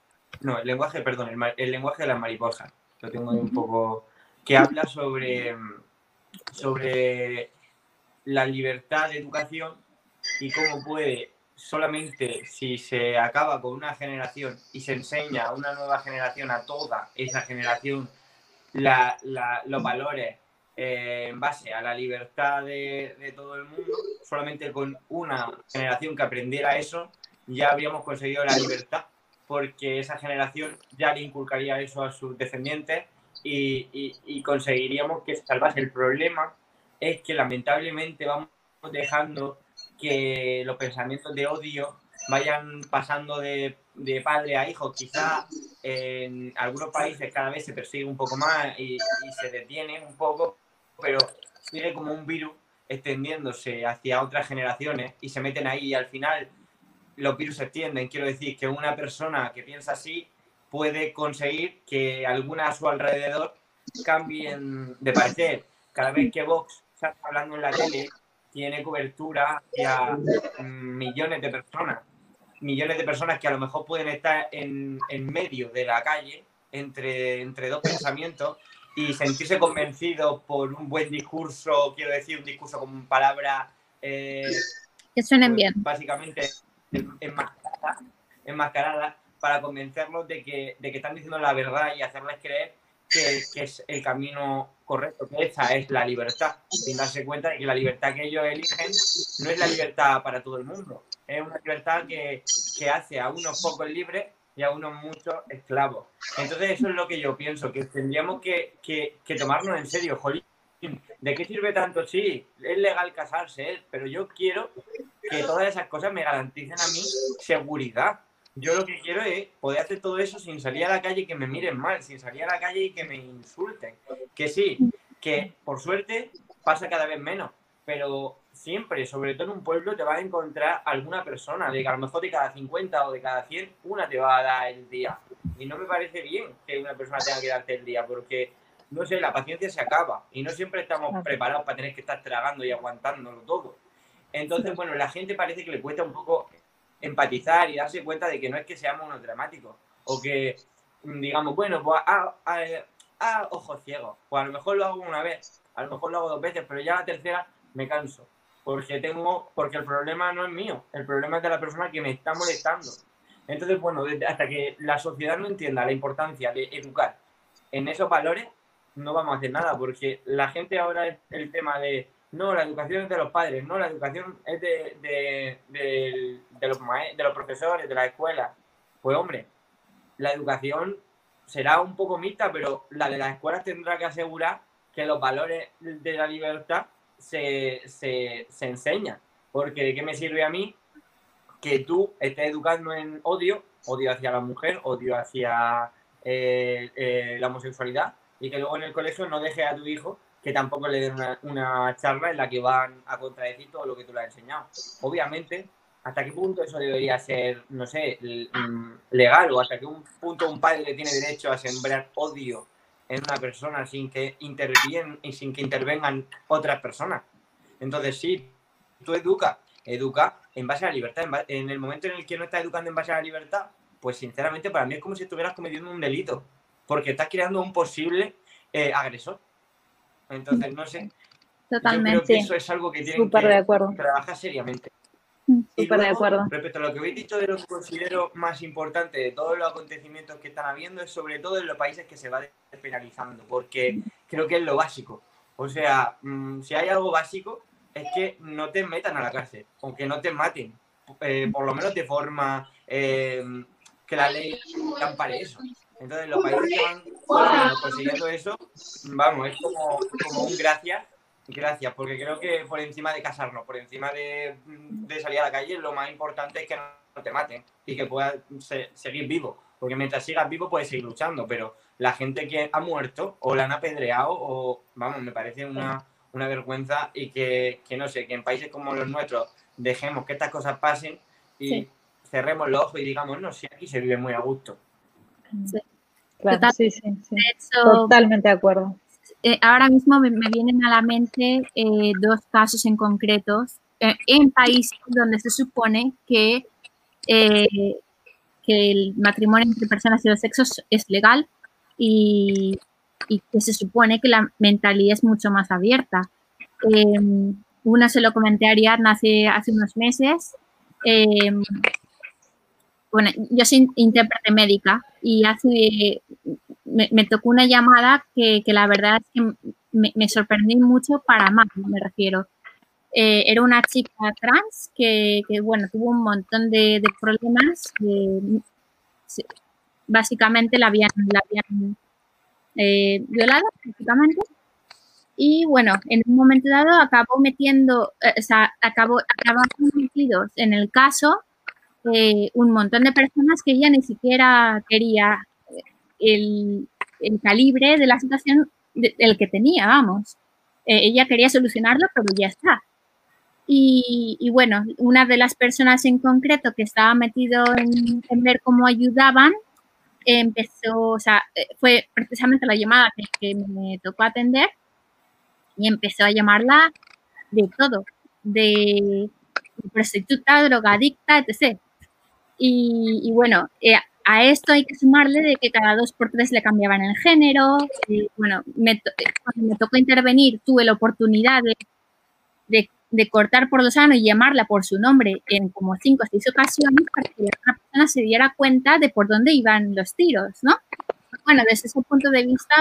No, el lenguaje, perdón, el, el lenguaje de la mariposa lo tengo un poco, que habla sobre, sobre la libertad de educación y cómo puede solamente si se acaba con una generación y se enseña a una nueva generación, a toda esa generación, los valores eh, en base a la libertad de, todo el mundo, solamente con una generación que aprendiera eso, ya habríamos conseguido la libertad porque esa generación ya le inculcaría eso a sus descendientes y, conseguiríamos que se salvase. El problema es que lamentablemente vamos dejando que los pensamientos de odio vayan pasando de, padre a hijo. Quizá en algunos países cada vez se persigue un poco más y, se detiene un poco, pero sigue como un virus extendiéndose hacia otras generaciones y se meten ahí y al final los virus se extienden. Quiero decir que una persona que piensa así puede conseguir que algunas a su alrededor cambien de parecer. Cada vez que Vox está hablando en la tele, tiene cobertura hacia millones de personas. Millones de personas que a lo mejor pueden estar en, en medio de la calle entre, entre dos pensamientos y sentirse convencidos por un buen discurso, quiero decir, un discurso con palabras... Eh, que suenen bien. Básicamente enmascarada, para convencerlos de que, de que están diciendo la verdad y hacerles creer que, que, es el camino correcto, que esa es la libertad, sin darse cuenta de que la libertad que ellos eligen no es la libertad para todo el mundo, es una libertad que, que hace a unos pocos libres y a unos muchos esclavos. Entonces eso es lo que yo pienso, que tendríamos que, que, que tomarnos en serio, jolín. ¿De qué sirve tanto? Sí, es legal casarse, ¿eh? pero yo quiero que todas esas cosas me garanticen a mí seguridad. Yo lo que quiero es poder hacer todo eso sin salir a la calle y que me miren mal, sin salir a la calle y que me insulten. Que sí, que por suerte pasa cada vez menos, pero siempre, sobre todo en un pueblo, te vas a encontrar alguna persona, de que a lo mejor de cada 50 o de cada 100, una te va a dar el día. Y no me parece bien que una persona tenga que darte el día, porque, no sé, la paciencia se acaba y no siempre estamos preparados para tener que estar tragando y aguantándolo todo. Entonces, bueno, la gente parece que le cuesta un poco empatizar y darse cuenta de que no es que seamos unos dramáticos o que digamos, bueno, pues a, a, ojos ciegos, pues a lo mejor lo hago una vez, a lo mejor lo hago dos veces, pero ya la tercera me canso, porque tengo, porque el problema no es mío, el problema es de la persona que me está molestando. Entonces, bueno, hasta que la sociedad no entienda la importancia de educar en esos valores, no vamos a hacer nada, porque la gente ahora es el tema de no, la educación es de los padres, no, la educación es de, de, de, los, de los profesores, de la escuela. Pues hombre, la educación será un poco mixta, pero la de las escuelas tendrá que asegurar que los valores de la libertad se, se, se enseñan. Porque ¿de qué me sirve a mí que tú estés educando en odio, odio hacia la mujer, odio hacia eh, eh, la homosexualidad, y que luego en el colegio no dejes a tu hijo que tampoco le den una, charla en la que van a contradecir todo lo que tú le has enseñado. Obviamente, ¿hasta qué punto eso debería ser, no sé, mm, legal? ¿O hasta qué punto un padre tiene derecho a sembrar odio en una persona sin que intervienen y sin que intervengan otras personas? Entonces, sí, tú educa, educa en base a la libertad. En, el momento en el que no estás educando en base a la libertad, pues sinceramente para mí es como si estuvieras cometiendo un delito, porque estás creando un posible eh, agresor. Entonces, no sé. Totalmente. Yo creo que eso es algo que tienen que trabajar seriamente. Mm, súper de acuerdo. Respecto a lo que habéis dicho de lo que considero más importante de todos los acontecimientos que están habiendo, es sobre todo en los países que se va despenalizando, porque creo que es lo básico. O sea, mm, si hay algo básico, es que no te metan a la cárcel, aunque no te maten, eh, por lo menos de forma eh, que la ley ampare eso. Entonces, los países que van consiguiendo eso, vamos, es como, como un gracias, gracias, porque creo que por encima de casarnos, por encima de, de salir a la calle, lo más importante es que no te maten y que puedas seguir vivo. Porque mientras sigas vivo puedes seguir luchando, pero la gente que ha muerto o la han apedreado o, vamos, me parece una, una vergüenza y que, que, no sé, que en países como los nuestros dejemos que estas cosas pasen y cerremos los ojos y digamos, no, si aquí se vive muy a gusto. Sí. Claro, sí, sí, Totalmente de acuerdo. Eh, ahora mismo me, vienen a la mente eh, dos casos en concretos eh, en países donde se supone que, que el matrimonio entre personas de dos sexos es legal y, y que se supone que la mentalidad es mucho más abierta. Una se lo comenté a Ariadna hace, hace unos meses. Bueno, yo soy intérprete médica y hace, me, tocó una llamada que, que, la verdad es que me, me, sorprendí mucho para mal, me refiero. Eh, era una chica trans que, que, bueno, tuvo un montón de, problemas. básicamente la habían, la habían eh, violada prácticamente. Y bueno, en un momento dado acabó metiendo, eh, o sea, acabó, acabaron metidos en el caso eh, un montón de personas que ella ni siquiera quería el, el calibre de la situación del que tenía, vamos. ella quería solucionarlo, pero ya está. Y, y, bueno, una de las personas en concreto que estaba metido en, en ver cómo ayudaban, empezó, o sea, eh, fue precisamente la llamada que, me tocó atender y empezó a llamarla de todo, de prostituta, drogadicta, etc. Y, bueno, eh, a esto hay que sumarle de que cada dos por tres le cambiaban el género. Y, bueno, me, cuando me tocó intervenir tuve la oportunidad de, de de cortar por lo sano y llamarla por su nombre en como cinco o seis ocasiones para que la persona se diera cuenta de por dónde iban los tiros, ¿no? Bueno, desde ese punto de vista,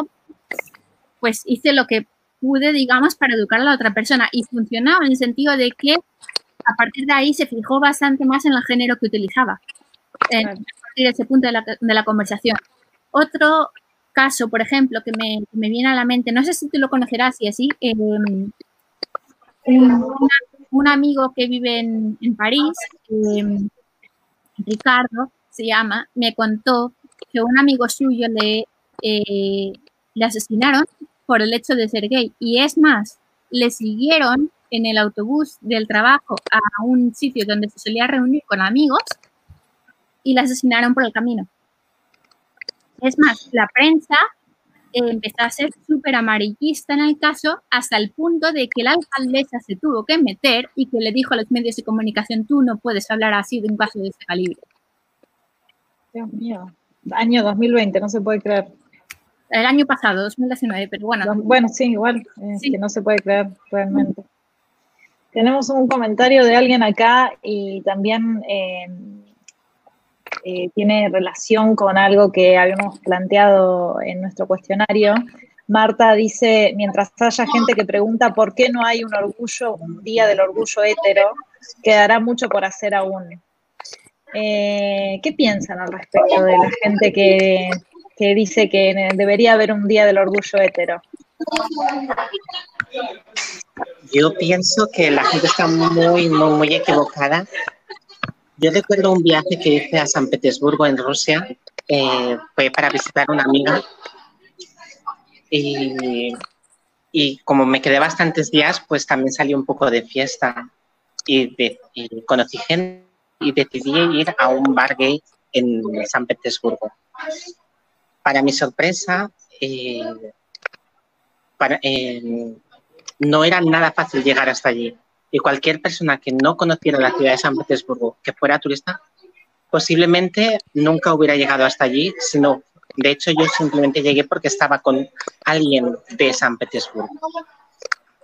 pues hice lo que pude, digamos, para educar a la otra persona y funcionaba en el sentido de que a partir de ahí se fijó bastante más en el género que utilizaba, a partir de ese punto de la, de la conversación. Otro caso, por ejemplo, que me, me, viene a la mente, no sé si tú lo conocerás y así, eh, un, amigo que vive en, París, em, Ricardo se llama, me contó que un amigo suyo le, eh, le asesinaron por el hecho de ser gay. Y es más, le siguieron en el autobús del trabajo a un sitio donde se solía reunir con amigos y le asesinaron por el camino. Es más, la prensa empezó a ser súper amarillista en el caso hasta el punto de que la alcaldesa se tuvo que meter y que le dijo a los medios de comunicación, tú no puedes hablar así de un caso de ese calibre. Dios mío, año 2020, no se puede creer. El año pasado, 2019, pero bueno. Bueno, sí, igual, que no se puede creer realmente. Tenemos un comentario de alguien acá y también... Eh, eh, tiene relación con algo que habíamos planteado en nuestro cuestionario. Marta dice, mientras haya gente que pregunta por qué no hay un orgullo, un día del orgullo hétero, quedará mucho por hacer aún. Eh, ¿Qué piensan al respecto de la gente que, que dice que debería haber un día del orgullo hetero? Yo pienso que la gente está muy, muy, muy equivocada. Yo recuerdo un viaje que hice a San Petersburgo, en Rusia. Eh, fue para visitar a una amiga. Y, y, como me quedé bastantes días, pues también salí un poco de fiesta. Y, conocí gente y decidí ir a un bar gay en San Petersburgo. Para mi sorpresa, eh, eh, no era nada fácil llegar hasta allí. Y cualquier persona que no conociera la ciudad de San Petersburgo, que fuera turista, posiblemente nunca hubiera llegado hasta allí, sino, de hecho, yo simplemente llegué porque estaba con alguien de San Petersburgo.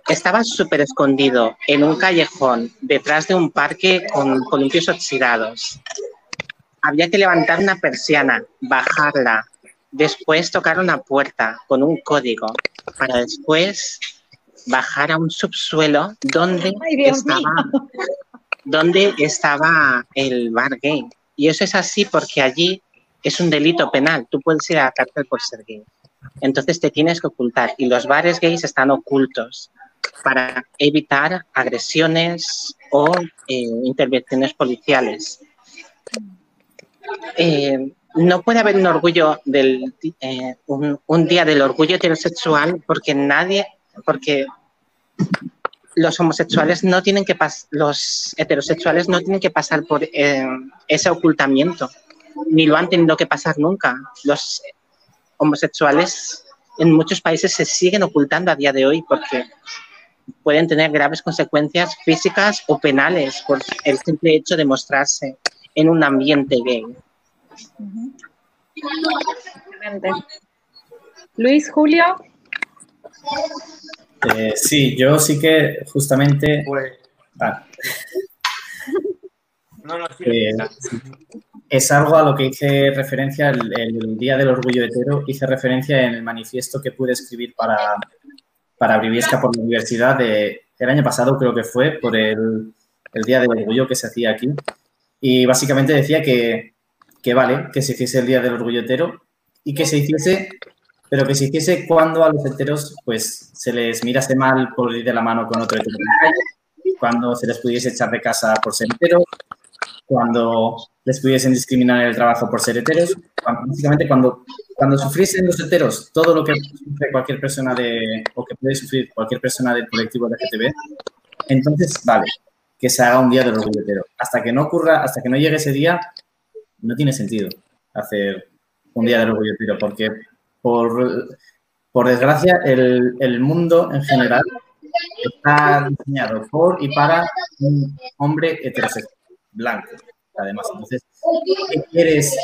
Estaba súper escondido en un callejón, detrás de un parque con columpios oxidados. Había que levantar una persiana, bajarla, después tocar una puerta con un código, para después bajar a un subsuelo donde, estaba, donde estaba el bar gay. Y eso es así porque allí es un delito penal. Tú puedes ir a la cárcel por ser gay. Entonces te tienes que ocultar. Y los bares gays están ocultos para evitar agresiones o eh, intervenciones policiales. Eh, no puede haber un orgullo del eh, un, día del orgullo heterosexual porque nadie, porque los homosexuales no tienen que los heterosexuales no tienen que pasar por ese ocultamiento, ni lo han tenido que pasar nunca. Los homosexuales en muchos países se siguen ocultando a día de hoy porque pueden tener graves consecuencias físicas o penales por el simple hecho de mostrarse en un ambiente gay. Luis, Julio. Eh, sí, yo sí que justamente... Pues- ah. Eh, es algo a lo que hice referencia el, el, Día del Orgullo Hetero, hice referencia en el manifiesto que pude escribir para, para Briviesca por la universidad de, el año pasado, creo que fue, por el, el, Día del Orgullo que se hacía aquí. Y básicamente decía que, que vale, que se hiciese el Día del Orgullo hetero y que se hiciese, pero que se hiciese cuando a los heteros pues se les mirase mal por ir de la mano con otro cuando se les pudiese echar de casa por ser heteros, cuando les pudiesen discriminar en el trabajo por ser heteros, básicamente cuando, cuando sufriesen los heteros todo lo que sufre cualquier persona de, o que puede sufrir cualquier persona del colectivo LGTB, entonces vale, que se haga un día del orgullo hetero. Hasta que no ocurra, hasta que no llegue ese día, no tiene sentido hacer un día del orgullo hetero, porque por, desgracia el, mundo en general está diseñado por y para un hombre heterosexual, blanco además. Entonces, ¿qué quieres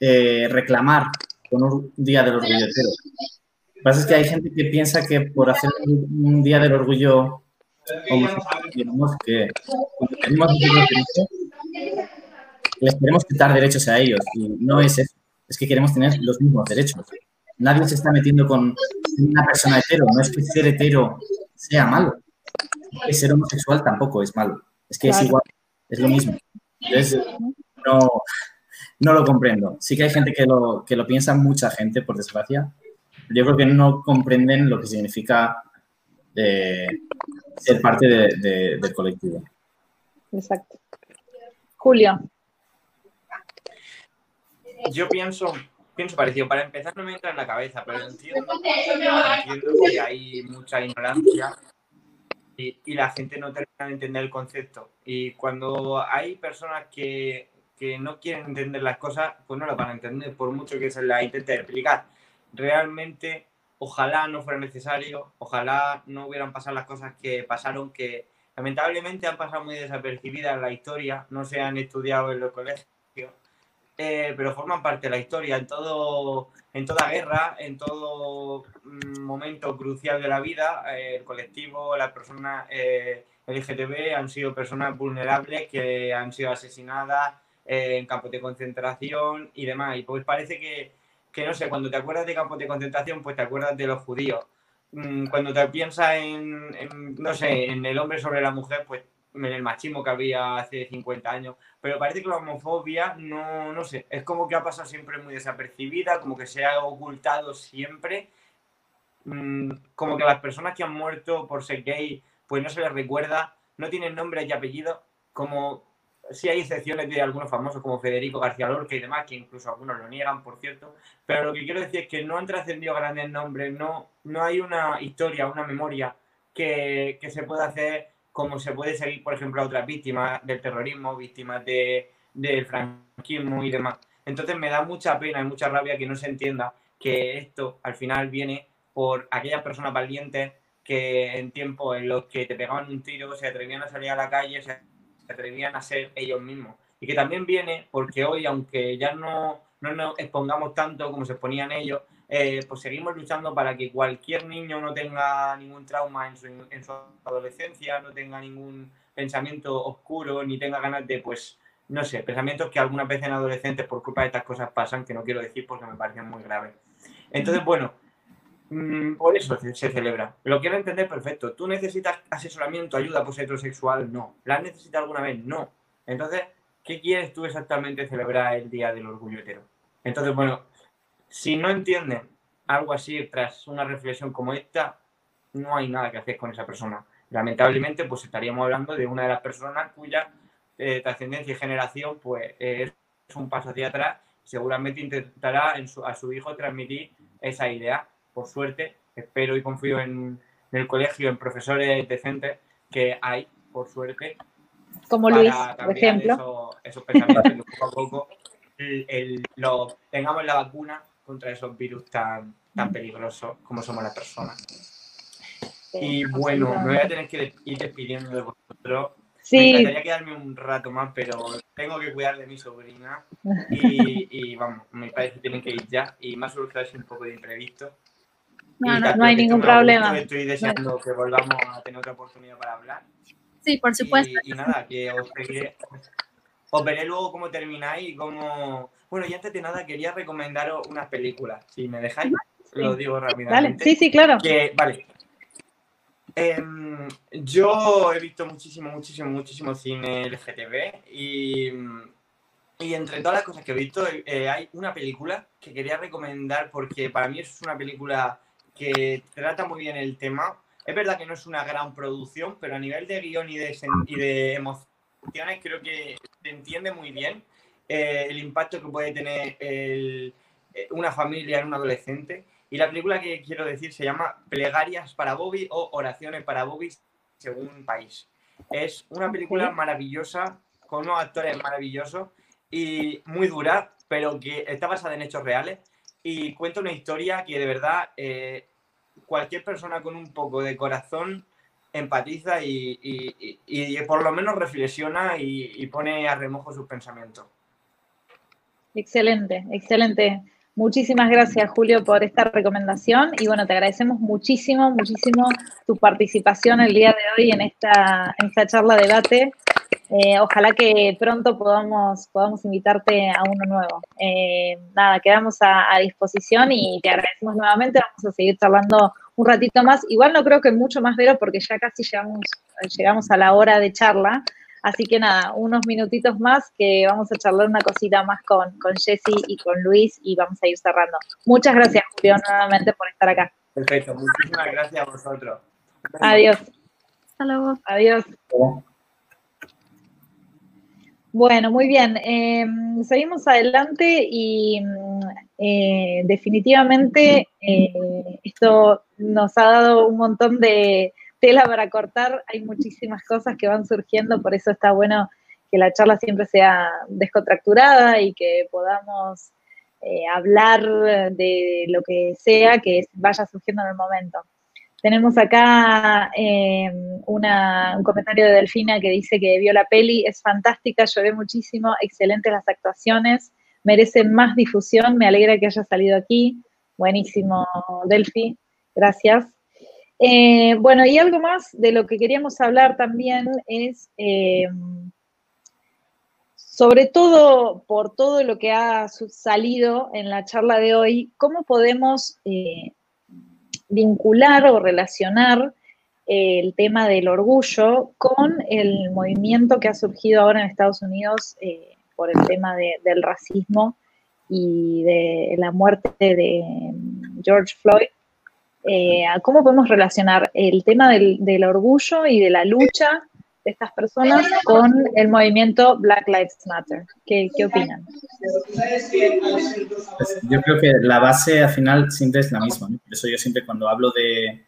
eh, reclamar con un día del orgullo entero? Lo que pasa es que hay gente que piensa que por hacer un día del orgullo homosexual, que les queremos quitar derechos a ellos y no es eso, es que queremos tener los mismos derechos. Nadie se está metiendo con una persona hetero, no es que ser hetero sea malo, es que ser homosexual tampoco es malo, es que es igual, es lo mismo. Entonces, no, no lo comprendo. Sí que hay gente que lo, que lo piensa, mucha gente, por desgracia. Yo creo que no comprenden lo que significa eh, ser parte del colectivo. Exacto. Julio. Yo pienso, pienso parecido. Para empezar no me entra en la cabeza, pero entiendo, entiendo que hay mucha ignorancia y, la gente no termina de entender el concepto. Y cuando hay personas que, que, no quieren entender las cosas, pues no las van a entender, por mucho que se las intente explicar. Realmente, ojalá no fuera necesario, ojalá no hubieran pasado las cosas que pasaron, que lamentablemente han pasado muy desapercibidas en la historia, no se han estudiado en los colegios, eh, pero forman parte de la historia en todo en toda guerra, en todo mm, momento crucial de la vida, eh, el colectivo, las personas eh, LGTB han sido personas vulnerables que han sido asesinadas eh, en campos de concentración y demás. Y pues parece que, que, no sé, cuando te acuerdas de campos de concentración, pues te acuerdas de los judíos. Mm, cuando te piensas en, no sé, en el hombre sobre la mujer, pues en el machismo que había hace 50 años, pero parece que la homofobia no, no sé, es como que ha pasado siempre muy desapercibida, como que se ha ocultado siempre, mm, como que las personas que han muerto por ser gay, pues no se les recuerda, no tienen nombre y apellido, como sí hay excepciones de algunos famosos como Federico García Lorca y demás, que incluso algunos lo niegan, por cierto, pero lo que quiero decir es que no han trascendido grandes nombres, no, no hay una historia, una memoria que, que se pueda hacer como se puede seguir, por ejemplo, a otras víctimas del terrorismo, víctimas de, del franquismo y demás. Entonces me da mucha pena y mucha rabia que no se entienda que esto al final viene por aquellas personas valientes que en tiempos en los que te pegaban un tiro se atrevían a salir a la calle, se atrevían a ser ellos mismos. Y que también viene porque hoy, aunque ya no, no nos expongamos tanto como se exponían ellos, eh, pues seguimos luchando para que cualquier niño no tenga ningún trauma en su, en su adolescencia, no tenga ningún pensamiento oscuro, ni tenga ganas de, pues, no sé, pensamientos que algunas veces en adolescentes por culpa de estas cosas pasan, que no quiero decir porque me parecen muy graves. Entonces, bueno, mm, por eso se, celebra. Lo quiero entender perfecto. ¿Tú necesitas asesoramiento, ayuda por ser heterosexual? No. ¿La has alguna vez? No. Entonces, ¿qué quieres tú exactamente celebrar el Día del Orgullo Hetero? Entonces, bueno, si no entienden algo así tras una reflexión como esta, no hay nada que hacer con esa persona. Lamentablemente, pues estaríamos hablando de una de las personas cuya eh, trascendencia y generación, pues es un paso hacia atrás. Seguramente intentará a su hijo transmitir esa idea. Por suerte, espero y confío en, el colegio, en profesores decentes que hay, por suerte. Como Luis, por ejemplo. esos pensamientos que poco a poco lo, tengamos la vacuna contra esos virus tan, tan peligrosos como somos las personas. Y bueno, me voy a tener que ir despidiendo de vosotros. Sí. Me encantaría quedarme un rato más, pero tengo que cuidar de mi sobrina. Y, vamos, me parece que tienen que ir ya. Y más surgido un poco de imprevisto. No, no, hay ningún problema. Estoy deseando que volvamos a tener otra oportunidad para hablar. Sí, por supuesto. Y, nada, que os, os veré luego cómo termináis y cómo bueno, y antes de nada quería recomendaros unas películas, si me dejáis, lo digo rápidamente. Sí, sí, claro. vale. Em, yo he visto muchísimo, muchísimo, muchísimo cine LGTB y, y entre todas las cosas que he visto eh, hay una película que quería recomendar porque para mí es una película que trata muy bien el tema. Es verdad que no es una gran producción, pero a nivel de guion y de, y de creo que se entiende muy bien eh, el impacto que puede tener eh, una familia en un adolescente. Y la película que quiero decir se llama Plegarias para Bobby o Oraciones para Bobby según país. Es una película maravillosa, con unos actores maravillosos y muy dura, pero que está basada en hechos reales y cuenta una historia que de verdad eh, cualquier persona con un poco de corazón empatiza y, por lo menos reflexiona y pone a remojo sus pensamientos. Excelente, excelente. Muchísimas gracias, Julio, por esta recomendación. Y bueno, te agradecemos muchísimo, muchísimo tu participación el día de hoy en esta, en esta charla debate. Eh, ojalá que pronto podamos, podamos invitarte a uno nuevo. Eh, nada, quedamos a, a, disposición y te agradecemos nuevamente. Vamos a seguir charlando un ratito más. Igual no creo que mucho más, Vero, porque ya casi llegamos, llegamos a la hora de charla. Así que nada, unos minutitos más que vamos a charlar una cosita más con, con Jessy y con Luis y vamos a ir cerrando. Muchas gracias, Julio, nuevamente por estar acá. Perfecto, muchísimas gracias a vosotros. Adiós. Hasta luego. Adiós. Bueno, muy bien. Em, seguimos adelante y eh, definitivamente eh, esto nos ha dado un montón de, tela para cortar, hay muchísimas cosas que van surgiendo, por eso está bueno que la charla siempre sea descontracturada y que podamos eh, hablar de lo que sea que vaya surgiendo en el momento. Tenemos acá eh, un comentario de Delfina que dice que vio la peli, es fantástica, lloré muchísimo, excelentes las actuaciones, merece más difusión, me alegra que haya salido aquí. Buenísimo, Delfi, gracias. Eh, bueno, y algo más de lo que queríamos hablar también es, eh, sobre todo por todo lo que ha salido en la charla de hoy, cómo podemos eh, vincular o relacionar el tema del orgullo con el movimiento que ha surgido ahora en Estados Unidos eh, por el tema del racismo y de la muerte de George Floyd. Eh, ¿Cómo podemos relacionar el tema del, orgullo y de la lucha de estas personas con el movimiento Black Lives Matter? ¿Qué, qué opinan? Yo creo que la base al final siempre es la misma. Por eso yo siempre cuando hablo de,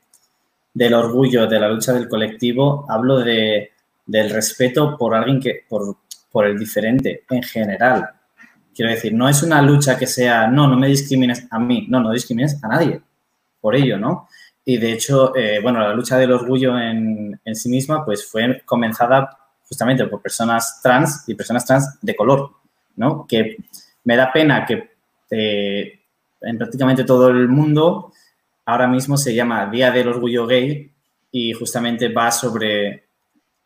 del orgullo, de la lucha del colectivo, hablo de, del respeto por alguien que, por, por el diferente en general. Quiero decir, no es una lucha que sea, no, no me discrimines a mí, no, no discrimines a nadie por ello, ¿no? Y de hecho, eh, bueno, la lucha del orgullo en, en, sí misma, pues fue comenzada justamente por personas trans y personas trans de color, ¿no? Que me da pena que eh, en prácticamente todo el mundo ahora mismo se llama Día del Orgullo Gay y justamente va sobre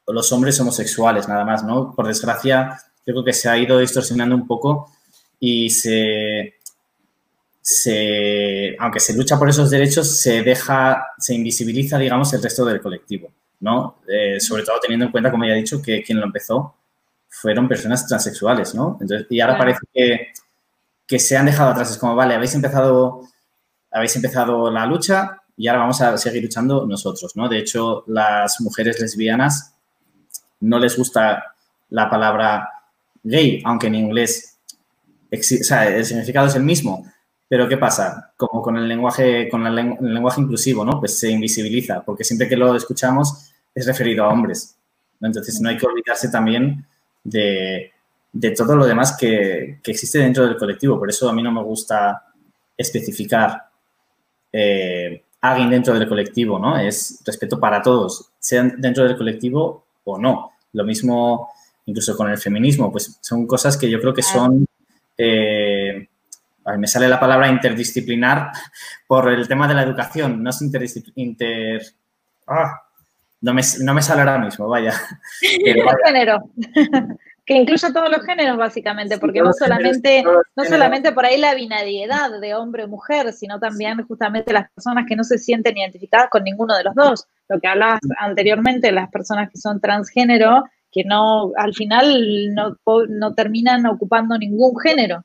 los hombres homosexuales, nada más, ¿no? Por desgracia, creo que se ha ido distorsionando un poco y se, se, aunque se lucha por esos derechos, se deja, se invisibiliza, digamos, el resto del colectivo, ¿no? Eh, sobre todo teniendo en cuenta, como ya he dicho, que quien lo empezó fueron personas transexuales, ¿no? Entonces, y ahora parece que, que se han dejado atrás. Es como, vale, habéis empezado, habéis empezado la lucha y ahora vamos a seguir luchando nosotros, ¿no? De hecho, las mujeres lesbianas no les gusta la palabra gay, aunque en inglés o sea, el significado es el mismo, pero ¿qué pasa? Como con el lenguaje, con el lenguaje inclusivo, ¿no? Pues se invisibiliza, porque siempre que lo escuchamos es referido a hombres. Entonces no hay que olvidarse también de, todo lo demás que, existe dentro del colectivo. Por eso a mí no me gusta especificar eh, alguien dentro del colectivo, ¿no? Es respeto para todos, sean dentro del colectivo o no. Lo mismo incluso con el feminismo, pues son cosas que yo creo que son eh, me sale la palabra interdisciplinar por el tema de la educación, no es interdisciplinar. Ah, no, me, no me sale ahora mismo, vaya. género. que incluye todos los géneros, básicamente, porque no solamente, no solamente por ahí la binariedad de hombre o mujer, sino también justamente las personas que no se sienten identificadas con ninguno de los dos. Lo que hablabas anteriormente, las personas que son transgénero, que no, al final no, no terminan ocupando ningún género.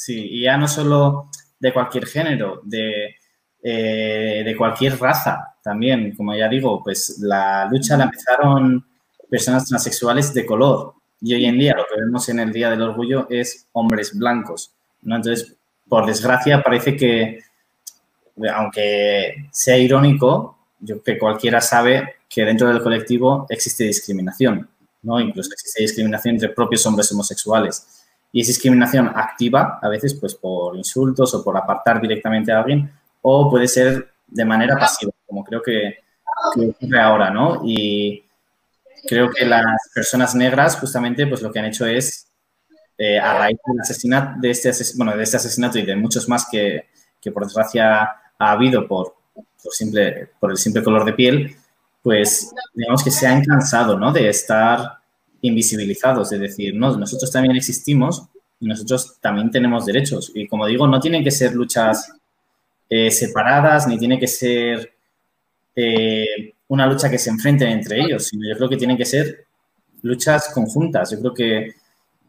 Sí, y ya no solo de cualquier género, de, eh, de cualquier raza también. Como ya digo, pues la lucha la empezaron personas transexuales de color. Y hoy en día lo que vemos en el Día del Orgullo es hombres blancos. ¿no? Entonces, por desgracia, parece que, aunque sea irónico, yo que cualquiera sabe que dentro del colectivo existe discriminación, ¿no? Incluso existe discriminación entre propios hombres homosexuales y es discriminación activa, a veces pues por insultos o por apartar directamente a alguien, o puede ser de manera pasiva, como creo que, ocurre ahora, ¿no? Y creo que las personas negras justamente pues lo que han hecho es, eh, a raíz del asesinato, de este, bueno, de este asesinato y de muchos más que, que por desgracia ha habido por, por, simple, por el simple color de piel, pues digamos que se han cansado, ¿no? De estar invisibilizados, es decir, no, nosotros también existimos y nosotros también tenemos derechos. Y como digo, no tienen que ser luchas eh, separadas, ni tiene que ser eh, una lucha que se enfrenten entre ellos, sino yo creo que tienen que ser luchas conjuntas. Yo creo que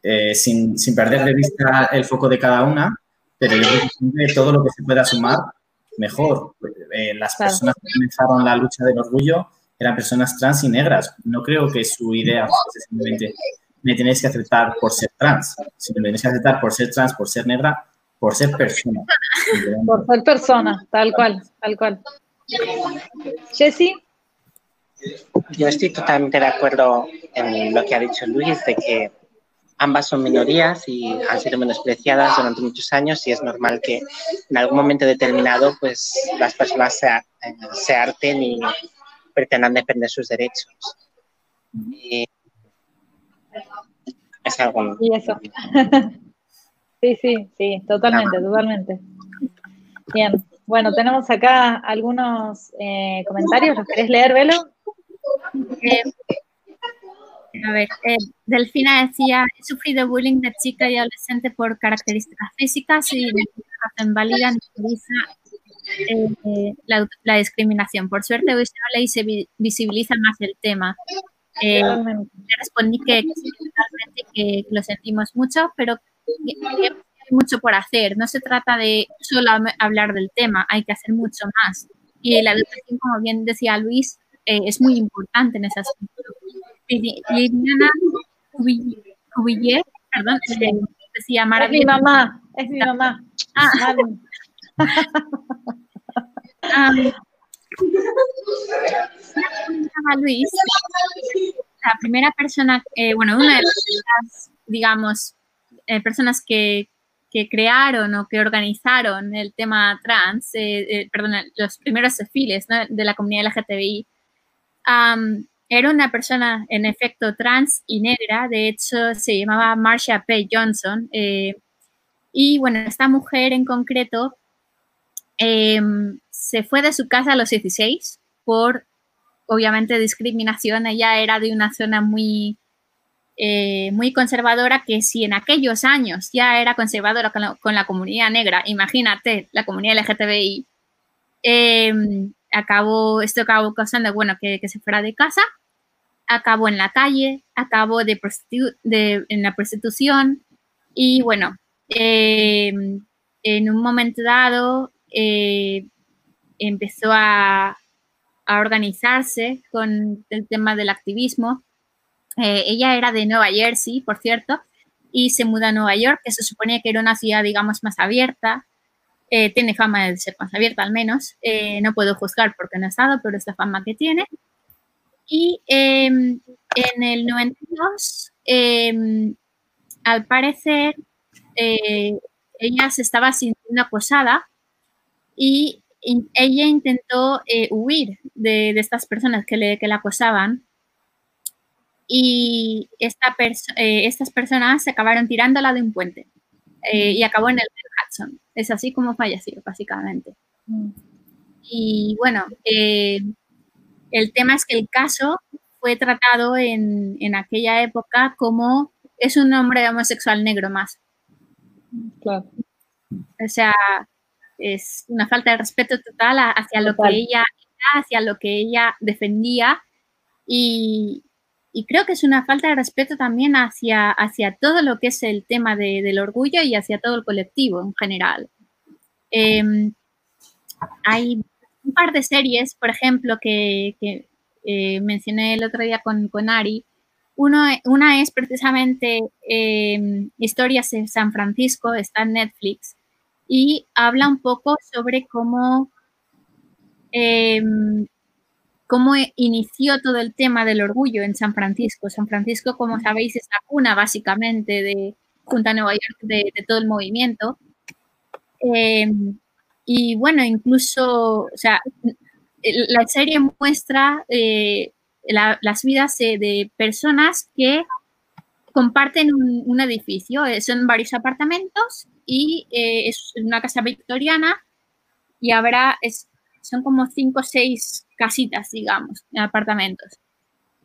eh, sin, sin, perder de vista el foco de cada una, pero yo creo que todo lo que se pueda sumar, mejor. las personas que comenzaron la lucha del orgullo eran personas trans y negras. No creo que su idea fuese simplemente me tenéis que aceptar por ser trans, sino me tenéis que aceptar por ser trans, por ser negra, por ser persona. Por ser persona, tal cual, tal cual. Jessy. Yo estoy totalmente de acuerdo en lo que ha dicho Luis, de que ambas son minorías y han sido menospreciadas durante muchos años y es normal que en algún momento determinado pues las personas se, se harten y pretendan defender sus derechos. Y es algo... Y eso. sí, sí, sí, totalmente, totalmente. Bien, bueno, tenemos acá algunos eh, comentarios. ¿Los querés leer, Velo? Eh, a ver, eh, Delfina decía, he sufrido bullying de chica y adolescente por características físicas y me hacen válida, eh, la, discriminación. Por suerte hoy se habla y se visibiliza más el tema. Eh, respondí que, que, lo sentimos mucho, pero hay mucho por hacer. No se trata de solo hablar del tema, hay que hacer mucho más. Y la educación, como bien decía Luis, eh, es muy importante en ese aspecto. Liliana Cubillet, perdón, decía Es mi mamá, es mi mamá. Ah. Luis, la primera persona, eh, bueno, una de las, digamos, eh, personas que, que, crearon o que organizaron el tema trans, eh, perdón, los primeros desfiles de la comunidad LGTBI, era una persona en efecto trans y negra, de hecho se llamaba Marcia P. Johnson. y bueno, esta mujer en concreto Em, se fue de su casa a los 16 por, obviamente, discriminación. Ella era de una zona muy, eh, muy conservadora que si en aquellos años ya era conservadora con la, comunidad negra, imagínate, la comunidad LGTBI, em, acabó, esto acabó causando, bueno, que, se fuera de casa, acabó en la calle, acabó de, de en la prostitución y bueno, em, en un momento dado eh, empezó a, organizarse con el tema del activismo. Eh, ella era de Nueva Jersey, por cierto, y se muda a Nueva York, que se suponía que era una ciudad, digamos, más abierta. Eh, tiene fama de ser más abierta, al menos. no puedo juzgar porque no he estado, pero es la fama que tiene. Y em, en el 92, em, al parecer, ella se estaba sintiendo acosada y ella intentó eh, huir de, estas personas que, le, que la acosaban y esta eh, estas personas se acabaron tirándola de un puente eh, y acabó en el Hudson. Es así como falleció, básicamente. Mm. Y bueno, el tema es que el caso fue tratado en, en, aquella época como es un hombre homosexual negro más. Claro. O sea, es una falta de respeto total hacia lo que ella hacia lo que ella defendía y, creo que es una falta de respeto también hacia, hacia todo lo que es el tema del orgullo y hacia todo el colectivo en general. Em, hay un par de series, por ejemplo, que, eh, mencioné el otro día con, con Ari. Uno, una es precisamente em, Historias en San Francisco, está en Netflix y habla un poco sobre cómo, em, cómo inició todo el tema del orgullo en San Francisco. San Francisco, como sabéis, es la cuna básicamente de Junta Nueva York de, todo el movimiento. Em, y bueno, incluso, o sea, la serie muestra eh, las vidas de personas que comparten un, edificio, eh, son varios apartamentos y eh, es una casa victoriana y habrá, es, son como cinco o seis casitas, digamos, apartamentos.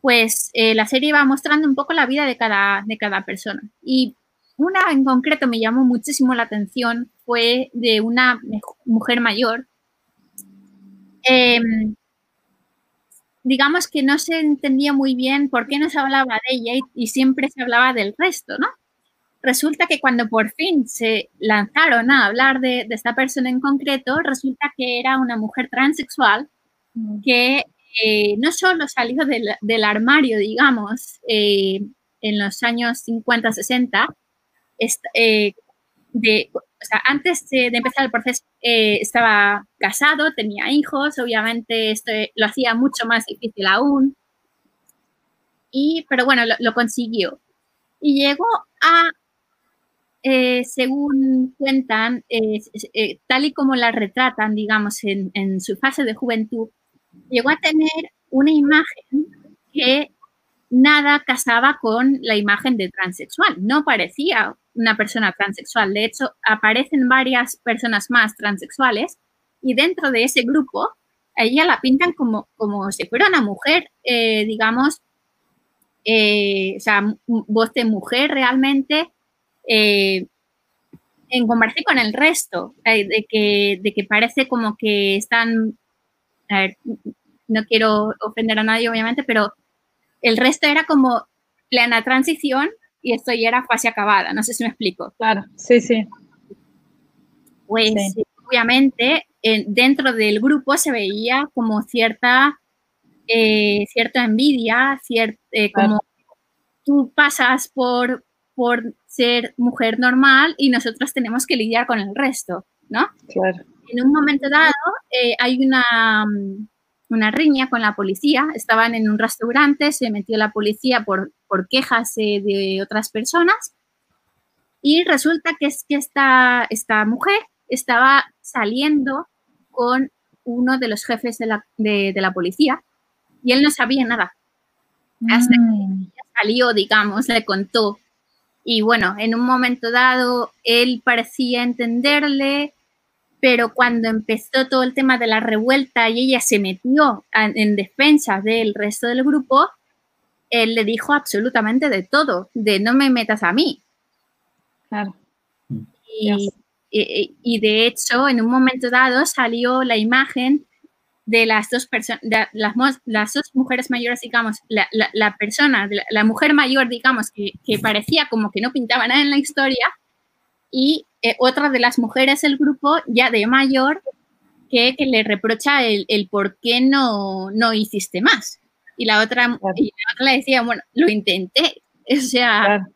Pues eh, la serie va mostrando un poco la vida de cada, de cada persona. Y una en concreto me llamó muchísimo la atención, fue de una mujer mayor. Em, digamos que no se entendía muy bien por qué no se hablaba de ella y, siempre se hablaba del resto, ¿no? Resulta que cuando por fin se lanzaron a hablar de, esta persona en concreto, resulta que era una mujer transexual mm. que eh, no solo salió del, armario, digamos, eh, en los años 50, 60, de, o sea, antes de, empezar el proceso eh, estaba casado, tenía hijos, obviamente esto lo hacía mucho más difícil aún. Y, pero bueno, lo, consiguió. Y llegó a, eh, según cuentan, eh, tal y como la retratan, digamos, en, su fase de juventud, llegó a tener una imagen que nada casaba con la imagen de transexual. No parecía una persona transexual. De hecho, aparecen varias personas más transexuales y dentro de ese grupo, ella la pintan como, como si fuera una mujer, eh, digamos, eh, o sea, voz de mujer realmente. Eh, en comparación con el resto, eh, de, que, de que parece como que están, a ver, no quiero ofender a nadie obviamente, pero el resto era como plena transición y esto ya era fase acabada, no sé si me explico. Claro, sí, sí. Pues obviamente dentro del grupo se veía como cierta, eh, cierta envidia, eh, como tú pasas por, por ser mujer normal y nosotros tenemos que lidiar con el resto, ¿no? Claro. En un momento dado eh, hay una, una riña con la policía, estaban en un restaurante, se metió la policía por, por quejas de otras personas y resulta que es que esta, esta mujer estaba saliendo con uno de los jefes de la, de, la policía y él no sabía nada. Hasta que mm. salió, digamos, le contó. Y bueno, en un momento dado él parecía entenderle, pero cuando empezó todo el tema de la revuelta y ella se metió en defensa del resto del grupo, él le dijo absolutamente de todo, de no me metas a mí. Claro. Y, y, de hecho, en un momento dado salió la imagen de las dos personas, las, las, dos mujeres mayores, digamos, la, la, persona, la, mujer mayor, digamos, que, que, parecía como que no pintaba nada en la historia, y eh, otra de las mujeres del grupo, ya de mayor, que, que le reprocha el, el, por qué no, no hiciste más. Y la otra, y la otra le decía, bueno, lo intenté. O sea.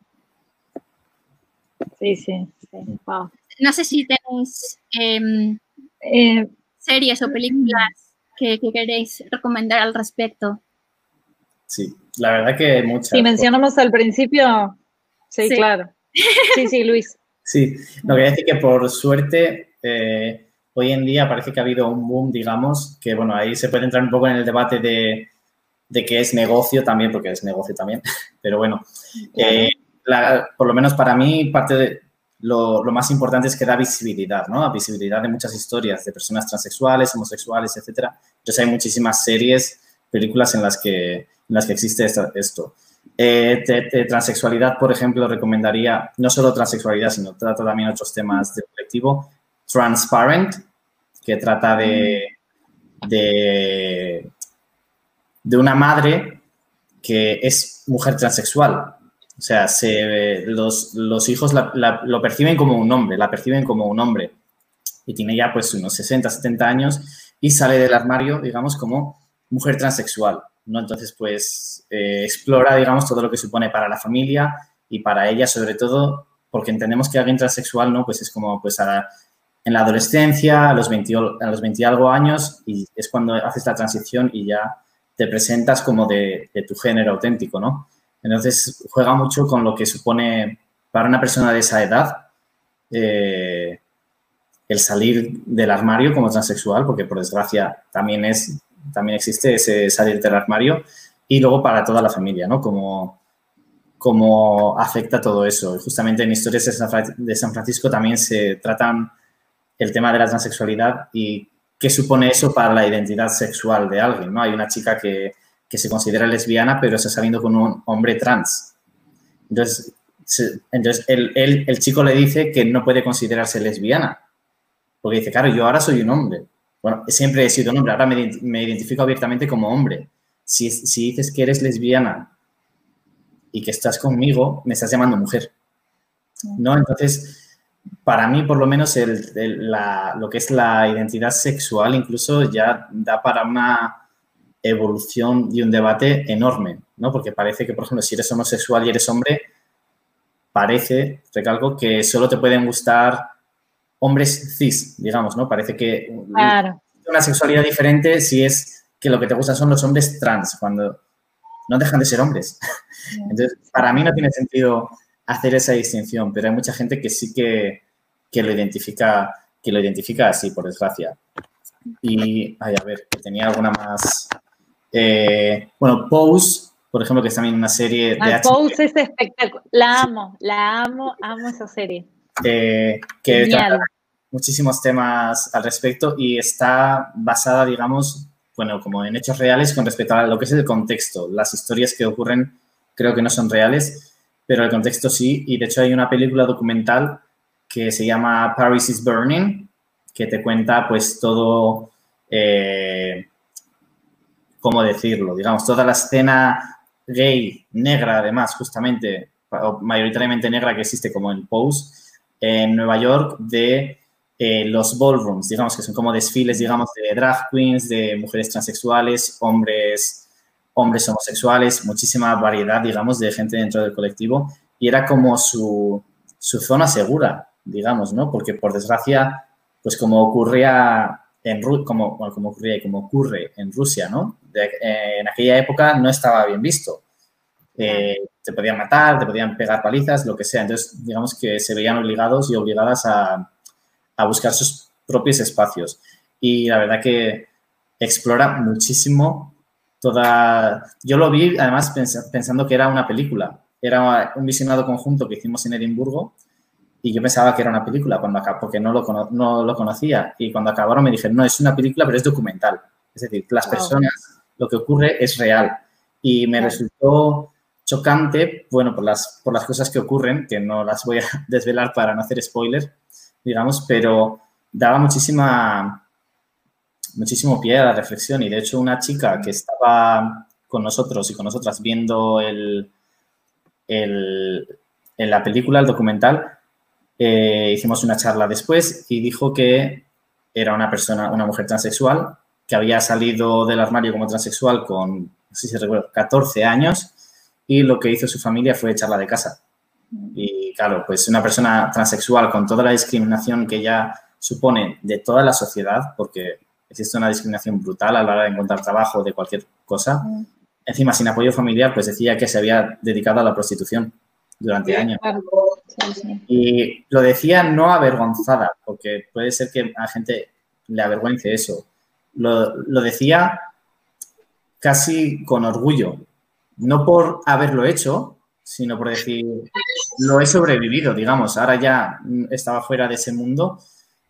Sí, sí, sí. Wow no sé si tenéis em, eh, series o películas que, queréis recomendar al respecto. Sí, la verdad que muchas. Si mencionamos al principio, sí, claro. Sí, sí, Luis. Sí, no quería decir que por suerte eh, hoy en día parece que ha habido un boom, digamos, que bueno, ahí se puede entrar un poco en el debate de, de que es negocio también, porque es negocio también, pero bueno, eh, por lo menos para mí parte de, lo, más importante es que da visibilidad, ¿no? Visibilidad de muchas historias de personas transexuales, homosexuales, etcétera. Entonces hay muchísimas series, películas en las que, en las que existe esto. Eh, transexualidad, por ejemplo, recomendaría no solo transexualidad, sino trata también otros temas del colectivo. Transparent, que trata de, de, de una madre que es mujer transexual o sea, se, los, los hijos lo perciben como un hombre, la perciben como un hombre. Y tiene ya pues unos 60, 70 años y sale del armario, digamos, como mujer transexual, ¿no? Entonces, pues eh, explora, digamos, todo lo que supone para la familia y para ella, sobre todo, porque entendemos que alguien transexual, ¿no? Pues es como, pues, en la adolescencia, a los, 20, a los 20 y algo años, y es cuando haces la transición y ya te presentas como de tu género auténtico, ¿no? Entonces, juega mucho con lo que supone para una persona de esa edad eh, el salir del armario como transexual, porque por desgracia también, es, también existe ese salir del armario, y luego para toda la familia, ¿no? Como, cómo afecta todo eso. justamente en Historias de San Francisco también se tratan el tema de la transexualidad y qué supone eso para la identidad sexual de alguien, ¿no? Hay una chica que que se considera lesbiana, pero está saliendo con un hombre trans. Entonces, entonces el, el, chico le dice que no puede considerarse lesbiana, porque dice, claro, yo ahora soy un hombre. Bueno, siempre he sido un hombre, ahora me, me identifico abiertamente como hombre. Si, si, dices que eres lesbiana y que estás conmigo, me estás llamando mujer. ¿No? Entonces, para mí, por lo menos, el, la, lo que es la identidad sexual incluso ya da para una evolución y un debate enorme, ¿no? Porque parece que, por ejemplo, si eres homosexual y eres hombre, parece, recalco, que solo te pueden gustar hombres cis, digamos, ¿no? Parece que una sexualidad diferente si es que lo que te gustan son los hombres trans, cuando no dejan de ser hombres. Entonces, para mí no tiene sentido hacer esa distinción, pero hay mucha gente que sí que, que lo identifica que lo identifica así, por desgracia. Y, ay, a ver, que tenía alguna más eh, bueno, Pose, por ejemplo, que es también una serie de... Ah, Pose es espectacular. La amo, la amo, amo esa serie. Eh, que trata muchísimos temas al respecto y está basada, digamos, bueno, como en hechos reales con respecto a lo que es el contexto. Las historias que ocurren creo que no son reales, pero el contexto sí. Y de hecho hay una película documental que se llama Paris is Burning, que te cuenta pues todo, eh, ¿cómo decirlo? Digamos, toda la escena gay, negra además, justamente, mayoritariamente negra que existe como en Pose, en Nueva York, de eh, los ballrooms, digamos, que son como desfiles, digamos, de drag queens, de mujeres transexuales, hombres, hombres homosexuales, muchísima variedad, digamos, de gente dentro del colectivo. Y era como su, su zona segura, digamos, ¿no? Porque por desgracia, pues como ocurría en como, como ocurría y como ocurre en Rusia, ¿no? Eh, en aquella época no estaba bien visto. Eh, te podían matar, te podían pegar palizas, lo que sea. Entonces, digamos que se veían obligados y obligadas a, a buscar sus propios espacios. Y la verdad que explora muchísimo toda... Yo lo vi además pensando que era una película. Era un visionado conjunto que hicimos en Edimburgo y yo pensaba que era una película cuando acabó, porque no lo, no lo conocía. Y cuando acabaron me dijeron, no, es una película, pero es documental. Es decir, las personas, lo que ocurre es real. Y me resultó chocante, bueno, por las, por las cosas que ocurren, que no las voy a desvelar para no hacer spoiler, digamos, pero daba muchísima, muchísimo pie a la reflexión. Y de hecho, una chica que estaba con nosotros y con nosotras viendo el, el, en la película, el documental, eh, hicimos una charla después y dijo que era una persona, una mujer transexual, que había salido del armario como transexual con, no sé si recuerdo, 14 años y lo que hizo su familia fue echarla de casa. Y claro, pues una persona transexual con toda la discriminación que ya supone de toda la sociedad, porque existe una discriminación brutal a la hora de encontrar trabajo de cualquier cosa, encima sin apoyo familiar, pues decía que se había dedicado a la prostitución durante años. Y lo decía no avergonzada, porque puede ser que a gente le avergüence eso. Lo, decía casi con orgullo, no por haberlo hecho, sino por decir, lo he sobrevivido, digamos, ahora ya estaba fuera de ese mundo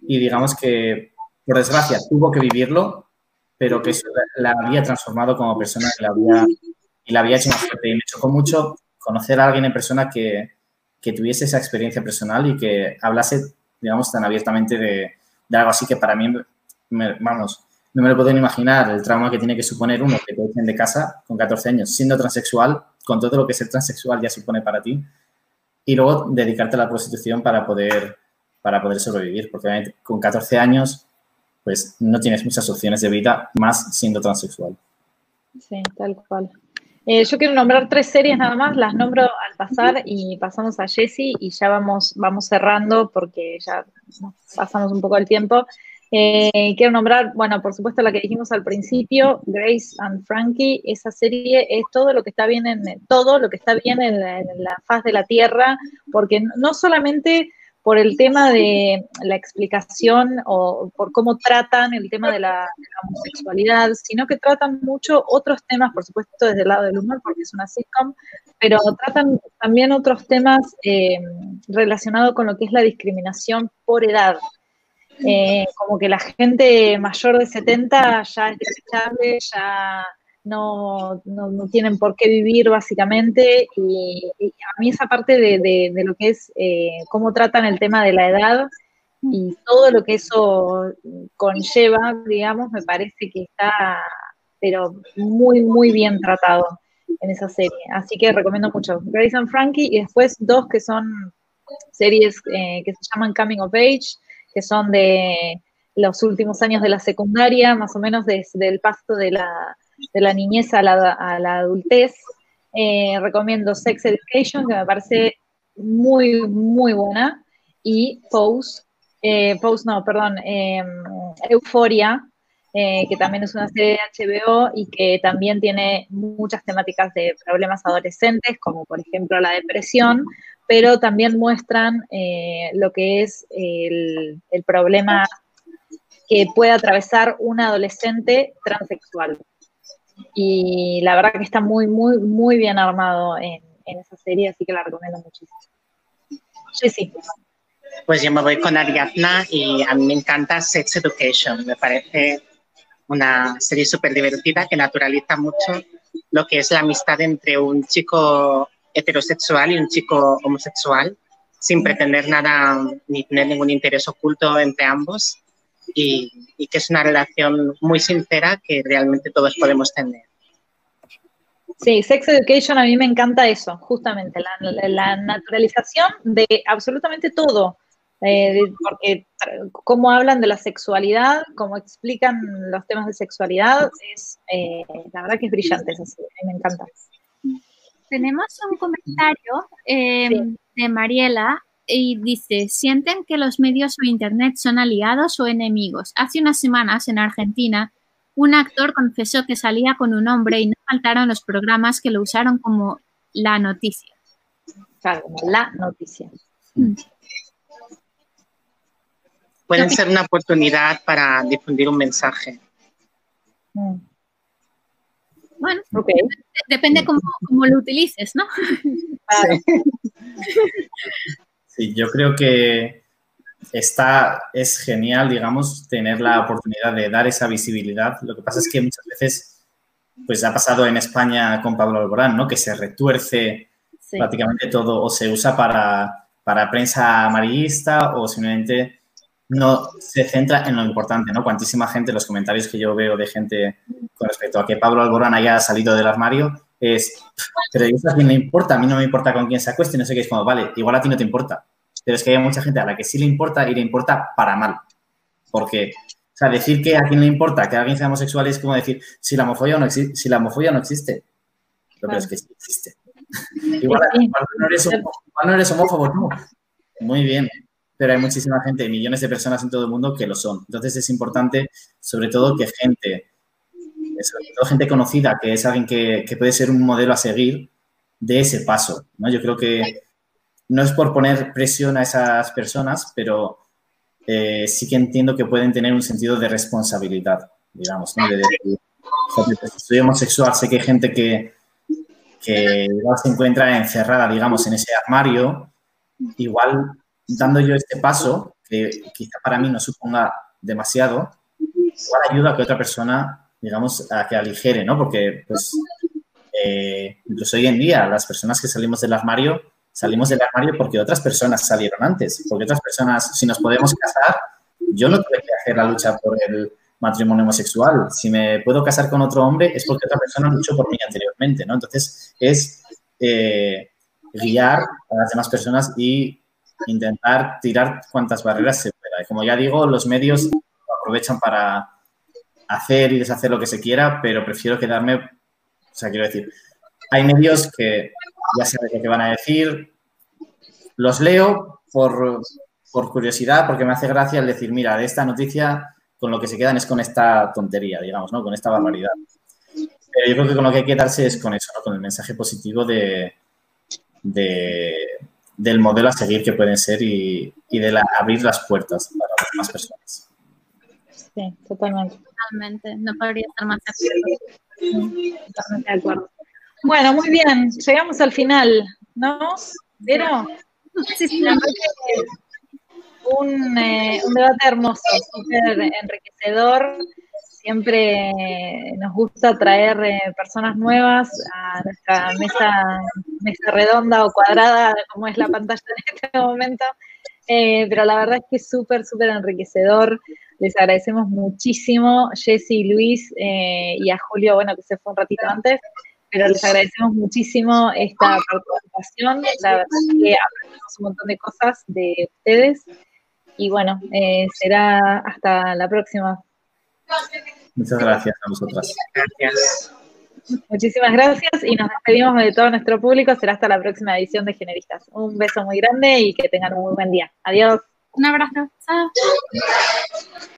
y digamos que, por desgracia, tuvo que vivirlo, pero que eso la, había transformado como persona y la había, hecho más fuerte. Y me chocó mucho conocer a alguien en persona que, que tuviese esa experiencia personal y que hablase, digamos, tan abiertamente de algo así que para mí, vamos, no me lo puedo imaginar el trauma que tiene que suponer uno que te echen de casa con 14 años, siendo transexual, con todo lo que ser transexual ya supone para ti, y luego dedicarte a la prostitución para poder, para poder sobrevivir, porque con 14 años pues no tienes muchas opciones de vida más siendo transexual. Sí, tal cual. Eh, yo quiero nombrar tres series nada más, las nombro al pasar y pasamos a Jessie y ya vamos, vamos cerrando porque ya pasamos un poco el tiempo. Eh, quiero nombrar, bueno, por supuesto la que dijimos al principio, Grace and Frankie, esa serie es todo lo que está bien en todo lo que está bien en la, faz de la tierra, porque no solamente por el tema de la explicación o por cómo tratan el tema de la, homosexualidad, sino que tratan mucho otros temas, por supuesto desde el lado del humor, porque es una sitcom, pero tratan también otros temas eh, relacionados con lo que es la discriminación por edad. Eh, como que la gente mayor de 70 ya es desechable, ya no, no, tienen por qué vivir básicamente. Y, a mí esa parte de, lo que es eh, cómo tratan el tema de la edad y todo lo que eso conlleva, digamos, me parece que está, pero muy, muy bien tratado en esa serie. Así que recomiendo mucho. Grace and Frankie y después dos que son series eh, que se llaman Coming of Age que son de los últimos años de la secundaria, más o menos desde el paso de la, de la niñez a la, adultez. Eh, recomiendo Sex Education, que me parece muy, muy buena, y Pose, eh, Pose no, perdón, em, Euforia, eh, que también es una serie de HBO y que también tiene muchas temáticas de problemas adolescentes, como por ejemplo la depresión, pero también muestran eh, lo que es el, problema que puede atravesar un adolescente transexual. Y la verdad que está muy, muy, muy bien armado en, esa serie, así que la recomiendo muchísimo. sí. Pues yo me voy con Ariadna y a mí me encanta Sex Education. Me parece una serie súper divertida que naturaliza mucho lo que es la amistad entre un chico heterosexual y un chico homosexual sin pretender nada ni tener ningún interés oculto entre ambos y, que es una relación muy sincera que realmente todos podemos tener. Sí, Sex Education a mí me encanta eso, justamente, la, naturalización de absolutamente todo, eh, porque cómo hablan de la sexualidad, cómo explican los temas de sexualidad, es, eh, la verdad que es brillante, eso me encanta. Tenemos un comentario eh, de Mariela y dice, ¿sienten que los medios o Internet son aliados o enemigos? Hace unas semanas en Argentina, un actor confesó que salía con un hombre y no faltaron los programas que lo usaron como la noticia. Claro, la noticia. Mm. Pueden ser una oportunidad para difundir un mensaje. Mm. Bueno, depende cómo, cómo, lo utilices, ¿no? Sí, yo creo que está, es genial, digamos, tener la oportunidad de dar esa visibilidad. Lo que pasa es que muchas veces, pues ha pasado en España con Pablo Alborán, ¿no? Que se retuerce prácticamente todo o se usa para, para prensa amarillista o simplemente no se centra en lo importante, ¿no? Cuantísima gente, los comentarios que yo veo de gente con respecto a que Pablo Alborán haya salido del armario, es, pero ¿y a quién le importa? A mí no me importa con quién se acueste, no sé qué, es como, vale, igual a ti no te importa, pero es que hay mucha gente a la que sí le importa y le importa para mal, porque, o sea, decir que a quién le importa que alguien sea homosexual es como decir, si la homofobia no, existe, si la homofobia no existe, pero es que sí existe. igual, no eres, no eres homófobo, no. Muy bien, pero hay muchísima gente, millones de personas en todo el mundo que lo son. Entonces es importante, sobre todo, que gente sobre todo gente conocida, que es alguien que, puede ser un modelo a seguir, de ese paso. ¿no? Yo creo que no es por poner presión a esas personas, pero eh, sí que entiendo que pueden tener un sentido de responsabilidad, digamos, ¿no? De decir, pues, soy homosexual, sé que hay gente que, que se encuentra encerrada, digamos, en ese armario, igual dando yo este paso, que quizá para mí no suponga demasiado, igual ayuda a que otra persona digamos, a que aligere, ¿no? Porque, pues, eh, incluso hoy en día, las personas que salimos del armario, salimos del armario porque otras personas salieron antes, porque otras personas, si nos podemos casar, yo no tuve que hacer la lucha por el matrimonio homosexual. Si me puedo casar con otro hombre es porque otra persona luchó por mí anteriormente, ¿no? Entonces, es eh, guiar a las demás personas y intentar tirar cuantas barreras se pueda. Y como ya digo, los medios lo aprovechan para hacer y deshacer lo que se quiera, pero prefiero quedarme, o sea, quiero decir, hay medios que ya saben lo que van a decir, los leo por, curiosidad, porque me hace gracia el decir, mira, de esta noticia con lo que se quedan es con esta tontería, digamos, ¿no? Con esta barbaridad. Pero yo creo que con lo que hay que quedarse es con eso, ¿no? Con el mensaje positivo de, del modelo a seguir que pueden ser y, de abrir las puertas para las demás personas. Sí, totalmente. Totalmente, no podría estar más de acuerdo. Totalmente de acuerdo. Bueno, muy bien, llegamos al final, ¿no? ¿Pero? Sí, sí, un, eh, un debate hermoso, súper enriquecedor. Siempre nos gusta traer eh, personas nuevas a nuestra mesa, mesa redonda o cuadrada, como es la pantalla en este momento. Eh, pero la verdad es que es súper, súper enriquecedor. Les agradecemos muchísimo, Jessy Luis, eh, y a Julio, bueno, que se fue un ratito antes, pero les agradecemos muchísimo esta participación. La verdad es que aprendimos un montón de cosas de ustedes. Y bueno, eh, será hasta la próxima. Muchas gracias a vosotras. Gracias. Muchísimas gracias y nos despedimos de todo nuestro público. Será hasta la próxima edición de Generistas. Un beso muy grande y que tengan un muy buen día. Adiós. Un abrazo. Chao.